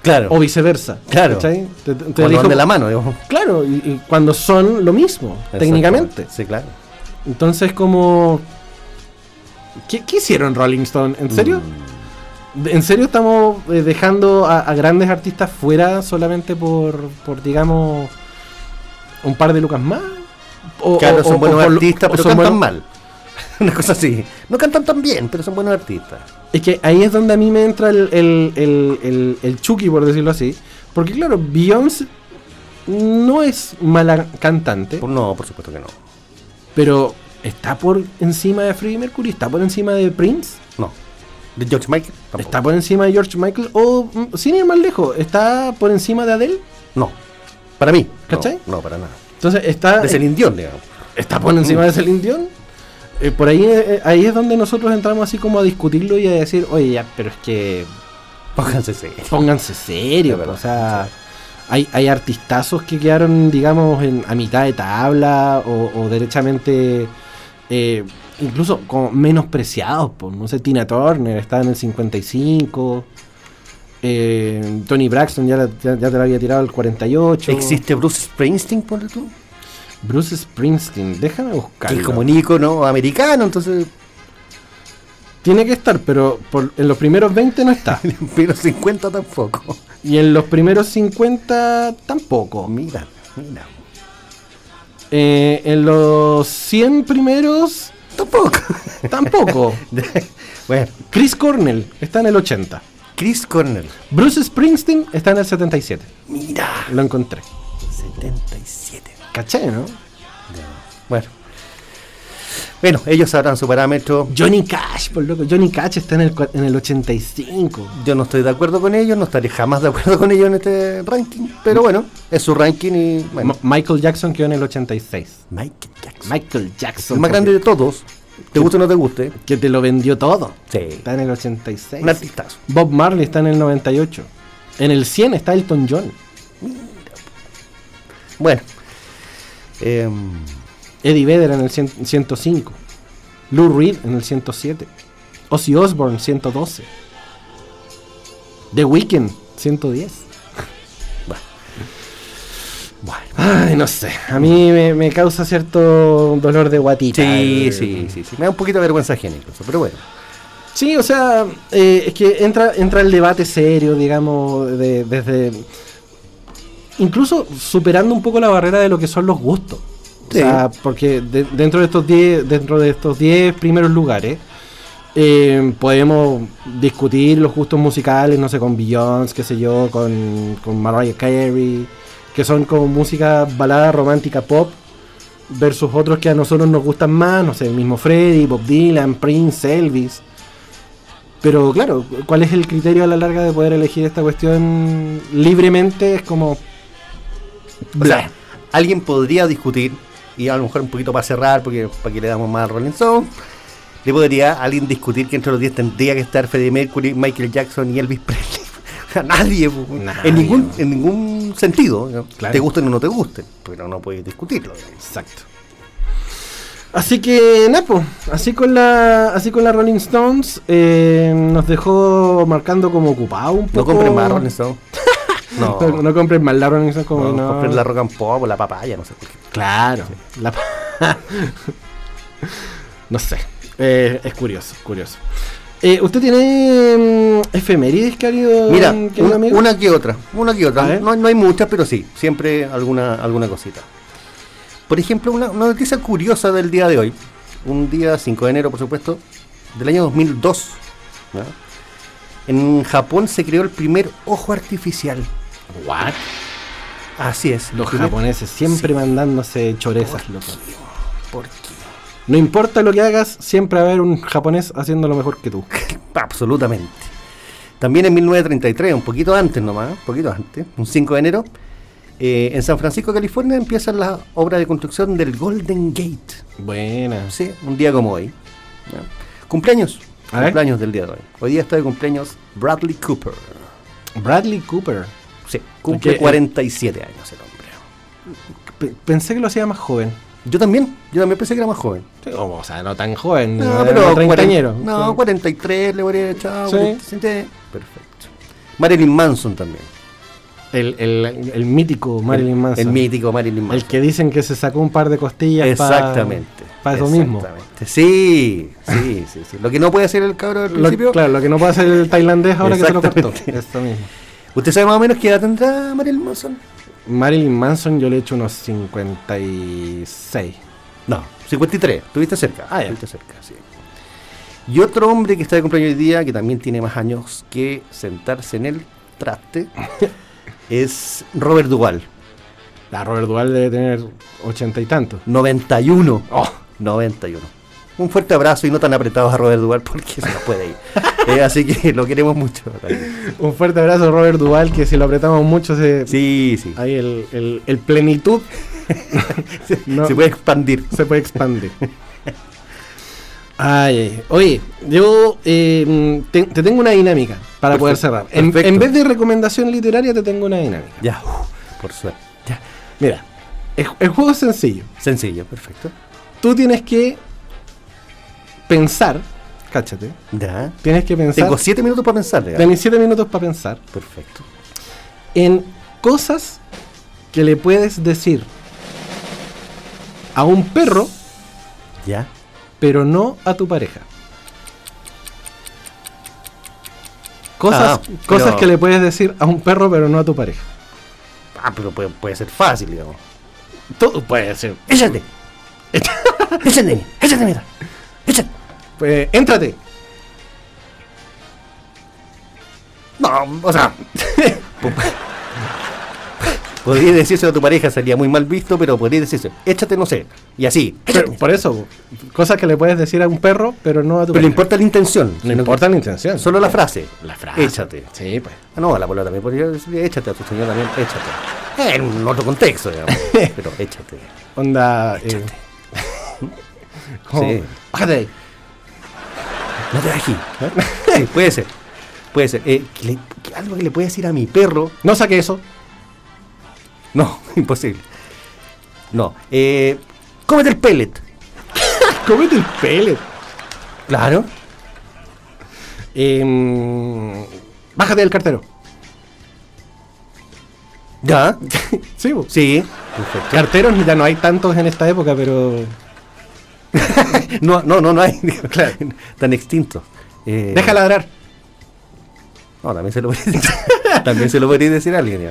S3: Claro.
S2: O viceversa.
S3: Claro.
S2: ¿cachai? Te, te- te
S3: Cuando
S2: elijo
S3: van de la mano, digamos.
S2: Claro, y, y cuando son lo mismo, técnicamente.
S3: Sí, claro.
S2: Entonces, como. ¿Qué, qué hicieron Rolling Stone? ¿En serio?
S3: Mm.
S2: ¿En serio estamos eh, dejando a, a grandes artistas fuera solamente por, por, digamos, un par de lucas más? O-
S3: Claro,
S2: o-
S3: son
S2: o-
S3: buenos artistas, pero
S2: son
S3: cantan mal. Una cosa así. No cantan tan bien, pero son buenos artistas.
S2: Es que ahí es donde a mí me entra el, el, el, el, el Chucky, por decirlo así. Porque, claro, Beyoncé no es mala cantante.
S3: No, por supuesto que no.
S2: Pero está por encima de Freddie Mercury, está por encima de Prince,
S3: No. De George Michael, tampoco.
S2: está por encima de George Michael, o mm, sin ir más lejos, está por encima de Adele.
S3: No. Para mí. no,
S2: ¿Cachai?
S3: No, para nada.
S2: Entonces está,
S3: De Celine Dion, digamos.
S2: está por encima de Celine Dion. Eh, por ahí, eh, ahí es donde nosotros entramos así como a discutirlo y a decir, oye, ya, pero es que
S3: Pónganse serio.
S2: pónganse serio,
S3: verdad,
S2: o sea, hay, hay artistazos que quedaron, digamos, en, a mitad de tabla o, o derechamente, eh, incluso como menospreciados, pues, no sé, Tina Turner está en el 55, eh, Tony Braxton ya, la- ya, ya te lo había tirado al 48.
S3: ¿Existe Bruce Springsteen, ponle tú?
S2: Bruce Springsteen, déjame
S3: Que
S2: buscarlo.
S3: es como un ícono americano, entonces.
S2: Tiene que estar, pero por- en los primeros 20 no está.
S3: Pero 50 tampoco.
S2: y en los primeros 50 tampoco.
S3: Mira, mira.
S2: Eh, en los 100 primeros
S3: Tampoco.
S2: tampoco.
S3: bueno,
S2: Chris Cornell está en el 80.
S3: Chris Cornell.
S2: Bruce Springsteen está en el 77.
S3: Mira.
S2: Lo encontré.
S3: 77.
S2: ¿Caché, no?
S3: Bueno. Bueno, ellos sabrán su parámetro.
S2: Johnny Cash, por loco. Johnny Cash está en el, en el 85.
S3: Yo no estoy de acuerdo con ellos, no estaré jamás de acuerdo con ellos en este ranking. Pero bueno, es su ranking y bueno.
S2: Michael Jackson quedó en el 86.
S3: Michael Jackson.
S2: Michael Jackson.
S3: el más grande de todos. Te guste o no te guste.
S2: Que te lo vendió todo.
S3: Sí.
S2: Está en el 86.
S3: Un artistazo.
S2: Bob Marley está en el 98. En el 100 está Elton John.
S3: Bueno. Em,
S2: Eddie Vedder en el 100 105. Lou Reed en el 107. Ozzy Osbourne 112. The Weeknd 110.
S3: bueno.
S2: Ay, no sé. A mí me, me causa cierto dolor de guatita.
S3: Sí, sí, sí, sí. Me da un poquito de vergüenza ajena incluso, pero bueno.
S2: Sí, o sea, eh, es que entra, entra el debate serio, digamos, de- desde. Incluso superando un poco la barrera de lo que son los gustos. O sea, porque de- dentro de estos 10 dentro de estos 10 primeros lugares eh, podemos discutir los gustos musicales, no sé, con Beyoncé, qué sé yo, con, con Mariah Carey, que son como música balada romántica pop, versus otros que a nosotros nos gustan más, no sé, el mismo Freddy, Bob Dylan, Prince, Elvis. Pero claro, ¿cuál es el criterio a la larga de poder elegir esta cuestión libremente? Es como...
S3: O sea, alguien podría discutir, y a lo mejor un poquito para cerrar, porque para que le damos más al Rolling Stone, le podría alguien discutir que entre los 10 tendría que estar Freddie Mercury, Michael Jackson y Elvis Presley. A nadie.
S2: Nadie,
S3: en ningún en ningún sentido. ¿no?
S2: Claro.
S3: Te gusten o no te gusten, pero no puedes discutirlo.
S2: Exacto. Así que, Napo, así con la así con la Rolling Stones eh, nos dejó marcando como ocupado un
S3: No
S2: poco.
S3: compren más Rolling Stone. No,
S2: No, no compren más la Rolling Stones como
S3: no,
S2: no.
S3: compren la rock and pop o la papaya, no sé por qué.
S2: Claro. la- no sé. Eh, es curioso, curioso. Eh, ¿Usted tiene mm, efemérides, querido,
S3: Mira,
S2: querido
S3: un-
S2: amigo?
S3: una que otra, una que otra. No, no hay muchas, pero sí, siempre alguna, alguna cosita. Por ejemplo, una, una noticia curiosa del día de hoy, un día 5 de enero, por supuesto, del año 2002. ¿ya? En Japón se creó el primer ojo artificial.
S2: What?
S3: Así es.
S2: Los japoneses siempre mandándose chorezas,
S3: ¿Por
S2: loco.
S3: qué? ¿Por qué?
S2: No importa lo que hagas, siempre va a haber un japonés haciendo lo mejor que tú.
S3: Absolutamente. También en 1933, un poquito antes nomás, un poquito antes, un 5 de enero, eh, en San Francisco, California, empiezan las obras de construcción del Golden Gate.
S2: Buena.
S3: Sí, un día como hoy. ¿ya? Cumpleaños.
S2: A ver.
S3: Cumpleaños del día de hoy. Hoy día está de cumpleaños Bradley Cooper.
S2: Bradley Cooper.
S3: Sí, cumple
S2: eh.
S3: 47 años el hombre.
S2: Pe- pensé que lo hacía más joven.
S3: Yo también, yo también pensé que era más joven.
S2: Sí, o, sea, no tan joven,
S3: No, pero
S2: treintañero.
S3: 40 no, 43 le habría echado.
S2: Sí.
S3: 47. Perfecto. Marilyn Manson también.
S2: El, el, el mítico Marilyn Manson.
S3: El mítico Marilyn Manson.
S2: El que dicen que se sacó un par de costillas para
S3: Exactamente.
S2: eso mismo.
S3: Exactamente. Sí, sí, sí, sí. Lo que no puede hacer el cabro
S2: Lo-
S3: principio.
S2: claro, lo que no puede hacer el tailandés ahora que se lo cortó.
S3: Exactamente.
S2: Esto mismo.
S3: ¿Usted sabe más o menos qué edad tendrá Marilyn Manson?
S2: Marilyn Manson yo le echo unos 56.
S3: No, 53. Estuviste cerca.
S2: Ah, ya.
S3: Estuviste cerca, sí. Y otro hombre que está de cumpleaños hoy día, que también tiene más años que sentarse en el traste, es Robert Duvall.
S2: La Robert Duval debe tener ochenta y tantos.
S3: 91.
S2: Oh.
S3: 91. Un fuerte abrazo y no tan apretados a Robert Duval porque se nos puede ir. Eh, así que lo queremos mucho. también.
S2: Un fuerte abrazo a Robert Duval, que si lo apretamos mucho se...
S3: Sí, sí.
S2: Ahí el, el- el plenitud no-
S3: Se puede expandir.
S2: se puede expandir. Ay. Oye, yo eh, te, te tengo una dinámica para poder cerrar. En, vez de recomendación literaria, te tengo una dinámica.
S3: Ya, por suerte. Ya.
S2: Mira, el, el juego es sencillo.
S3: Sencillo, perfecto.
S2: Tú tienes que pensar, cáchate,
S3: Ya.
S2: tienes que pensar.
S3: Tengo siete minutos para pensar.
S2: Tenés siete minutos para pensar
S3: Perfecto.
S2: en cosas que le puedes decir a un perro,
S3: Ya.
S2: pero no a tu pareja. Cosas,
S3: Ah,
S2: cosas que le puedes decir a un perro, pero no a tu pareja.
S3: Ah, pero puede, puede ser fácil, digamos.
S2: Todo puede ser.
S3: Échate. Échate, échate, mira. Échate.
S2: Pues, éntrate.
S3: No, o sea. podría decirse a tu pareja, sería muy mal visto, pero podría decirse, échate, no sé. Y así.
S2: Pero,
S3: Échate.
S2: por eso, cosas que le puedes decir a un perro, pero no a tu
S3: Pero le
S2: pareja.
S3: importa la intención.
S2: No importa la intención.
S3: Solo la frase.
S2: la frase.
S3: Échate.
S2: Sí, pues.
S3: Ah, no, a la abuela también podría decir, échate a tu señor también, échate. Eh, en otro contexto, digamos. pero échate.
S2: Onda. Eh, como,
S3: Sí.
S2: Bájate ahí.
S3: No te bajes. Sí, puede ser. Puede ser. Eh, que le- que algo que le puede decir a mi perro.
S2: No saque eso.
S3: No, imposible. No. Eh, cómete el pellet.
S2: Comete el pellet.
S3: Claro.
S2: Em, bájate del cartero.
S3: Ya.
S2: Sí.
S3: Sí. Perfecto.
S2: Carteros ya no hay tantos en esta época, pero.
S3: No, no, no, no hay. Claro. Tan extintos. Eh,
S2: Deja ladrar.
S3: No, también se lo podría decir. también se lo podría decir a alguien.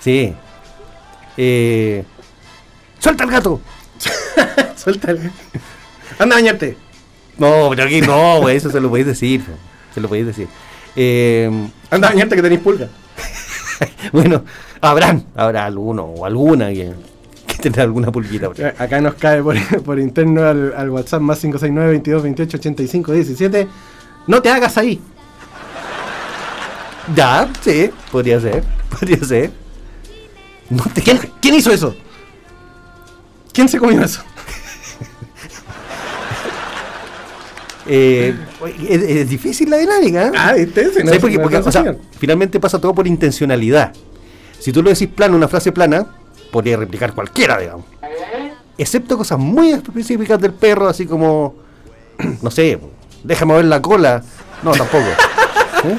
S3: Sí. Eh, ¡Suelta el gato!
S2: Suéltale. Anda a bañarte.
S3: No, pero aquí no, güey, eso se lo podéis decir. Se lo podéis decir. Eh,
S2: Anda a bañarte que tenéis pulga.
S3: bueno, habrán, habrá alguno o alguna que, tendrá alguna pulguita. por
S2: Acá nos cae por, por interno al, al WhatsApp más 569 22 28 85 17. No te hagas ahí.
S3: Ya, sí, podría ser, podría ser. No te
S2: ¿Quién, quién hizo eso? ¿Quién se comió eso?
S3: Eh, es, es difícil la dinámica. ¿eh?
S2: Ah, ¿viste? Se
S3: ¿Sabes por qué? Porque, o sea, finalmente pasa todo por intencionalidad. Si tú lo decís plano, una frase plana, podría replicar cualquiera, digamos. Excepto cosas muy específicas del perro, así como, no sé, déjame ver la cola. No, tampoco. ¿Eh?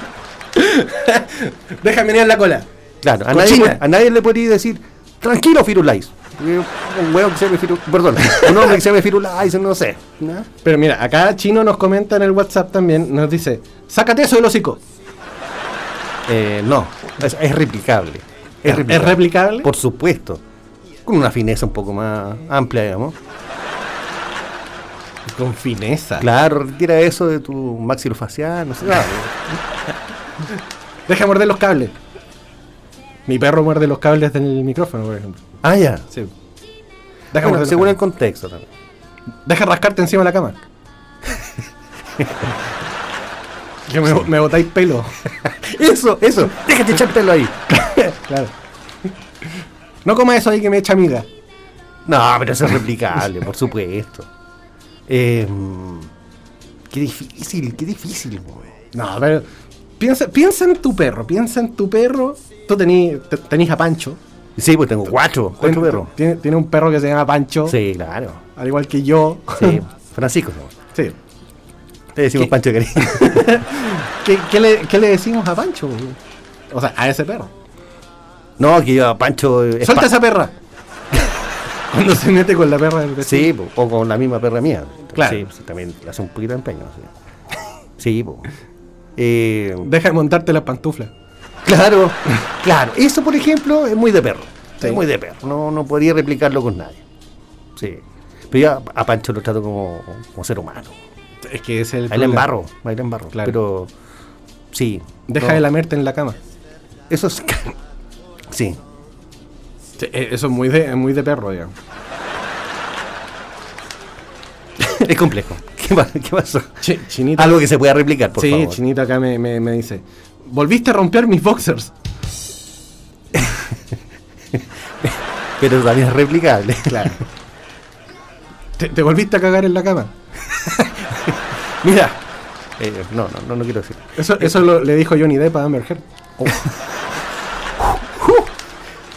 S2: Déjame venir la cola.
S3: Claro, a nadie, a nadie le podría decir, tranquilo, Firulais. Porque Un huevo que se llame Firulais, perdón, un hombre que se llame Firulais, no sé. ¿no?
S2: Pero mira, acá Chino nos comenta en el WhatsApp también, nos dice, sácate eso del hocico.
S3: Eh, no, es, es replicable.
S2: ¿Es- es replicable?
S3: Por supuesto. Con una fineza un poco más amplia, digamos.
S2: Con fineza.
S3: Claro, retira eso de tu maxilofacial, no sé. nada.
S2: Deja morder los cables. Mi perro muerde los cables del micrófono, por ejemplo.
S3: Ah, ya.
S2: Sí. Deja,
S3: Bueno, según el contexto también.
S2: Deja rascarte encima de la cama. que me, me botáis pelo.
S3: Eso, eso. Déjate echar pelo ahí.
S2: claro. No coma eso ahí que me echa amiga.
S3: No, pero eso es replicable, por supuesto. Eh, qué difícil, qué difícil. güey.
S2: No, pero piensa, piensa en tu perro, piensa en tu perro. Tú tení, te- tenís a Pancho.
S3: Sí, pues tengo cuatro, cuatro perros.
S2: Tiene, tiene un perro que se llama Pancho.
S3: Sí, claro.
S2: Al igual que yo.
S3: Sí, Francisco. ¿no?
S2: Sí.
S3: Le decimos
S2: ¿Qué?
S3: Pancho cariño.
S2: ¿Qué, qué le, qué le decimos a Pancho? O sea, a ese perro.
S3: No, que yo a Pancho. es
S2: Suelta
S3: pa-
S2: esa perra. Cuando se mete con la perra del vecino.
S3: Sí, po, o con la misma perra mía.
S2: Claro.
S3: Sí, sí, también hace un poquito de empeño. Sí, sí po. Eh,
S2: Deja de montarte las pantuflas.
S3: claro, claro. Eso, por ejemplo, es muy de perro.
S2: Sí.
S3: Es muy de perro. No, no podría replicarlo con nadie. Sí. Pero yo a a Pancho lo trato como, como ser humano.
S2: Es que es el
S3: Baila en barro, baila en barro.
S2: Claro.
S3: Pero sí.
S2: Deja
S3: no,
S2: de lamerte en la cama.
S3: Eso es. Sí.
S2: Sí, eh, Eso es muy de, muy de perro, digamos.
S3: Es complejo. ¿Qué, pa- qué pasó?
S2: Chi- chinita.
S3: Algo que se pueda replicar, por
S2: sí,
S3: favor.
S2: Chinita acá me, me- me dice. Volviste a romper mis boxers.
S3: Pero también es replicable.
S2: Claro. ¿Te, te volviste a cagar en la cama. Mira,
S3: Eh, no, no, no, no quiero decir.
S2: eso, eso lo- le dijo Johnny Depp a Amber Heard.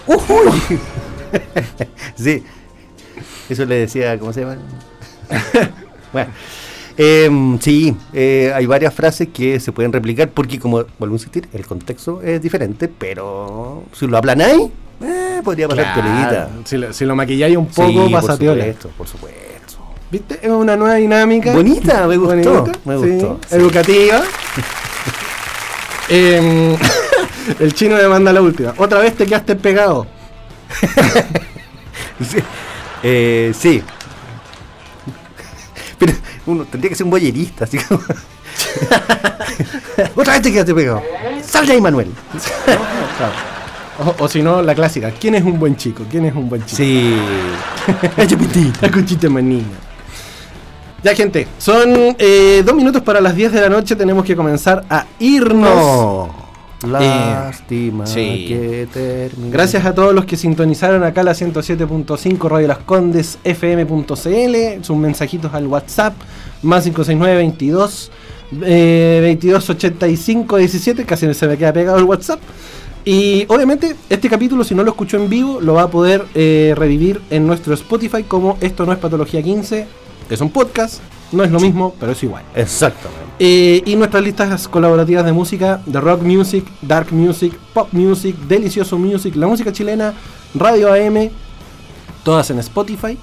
S3: Sí. Eso le decía, ¿cómo se llama? bueno. Em, sí, eh, hay varias frases que se pueden replicar porque, como vuelvo a insistir, el contexto es diferente, pero si lo aplanáis, eh, podría pasar piolerita.
S2: Si lo, si lo maquilláis un poco,
S3: Sí,
S2: pasa
S3: por supuesto, por supuesto.
S2: ¿Viste? Es una nueva dinámica.
S3: Bonita, me gustó,
S2: Bonita,
S3: me gustó. sí.
S2: Educativa. Em, el chino me manda la última. Otra vez te quedaste pegado.
S3: Sí. Eh, sí. Pero uno tendría que ser un boyerista, así como. Otra vez te quedaste pegado. Sal de ahí, Manuel.
S2: O, o si no, la clásica. ¿Quién es un buen chico? ¿Quién es un buen chico?
S3: Sí.
S2: La cuchita manina. Ya, gente, son eh, dos minutos para las 10 de la noche. Tenemos que comenzar a irnos.
S3: No. Lástima
S2: sí.
S3: que termine.
S2: Gracias a todos los que sintonizaron acá la 107.5 Radio Las Condes FM.cl. Sus mensajitos al WhatsApp más 569 22 eh, 2285 17, casi se me queda pegado el WhatsApp. Y obviamente este capítulo, si no lo escuchó en vivo, lo va a poder eh, revivir en nuestro Spotify como Esto no es Patología 15. Es un podcast, no es lo mismo, pero es igual.
S3: Exactamente.
S2: Eh, y nuestras listas colaborativas de música, de rock music, dark music, pop music, delicioso music, la música chilena, radio AM, todas en Spotify.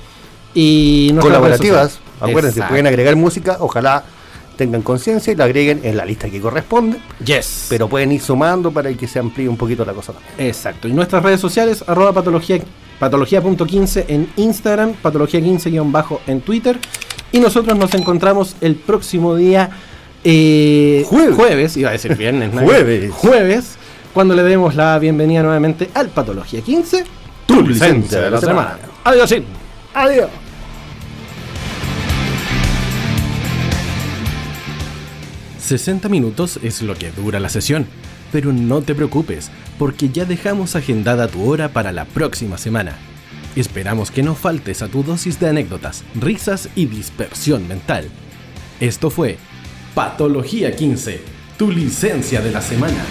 S2: Y
S3: Colaborativas, acuérdense,
S2: Exacto.
S3: pueden agregar música, ojalá tengan conciencia y la agreguen en la lista que corresponde,
S2: Yes.
S3: pero pueden ir sumando para que se amplíe un poquito la cosa también.
S2: Exacto. Y nuestras redes sociales, arroba patología, patología.15 en Instagram, patología15- en Twitter. Y nosotros nos encontramos el próximo día eh,
S3: Jueves.
S2: iba a decir viernes, ¿no?
S3: Jueves.
S2: Jueves, cuando le demos la bienvenida nuevamente al Patología 15,
S3: Tu licencia de la semana.
S2: Adiós. sí.
S3: Adiós.
S1: ...60 minutos es lo que dura la sesión, pero no te preocupes, porque ya dejamos agendada tu hora para la próxima semana. Esperamos que no faltes a tu dosis de anécdotas, risas y dispersión mental. Esto fue Patología 15, tu licencia de la semana.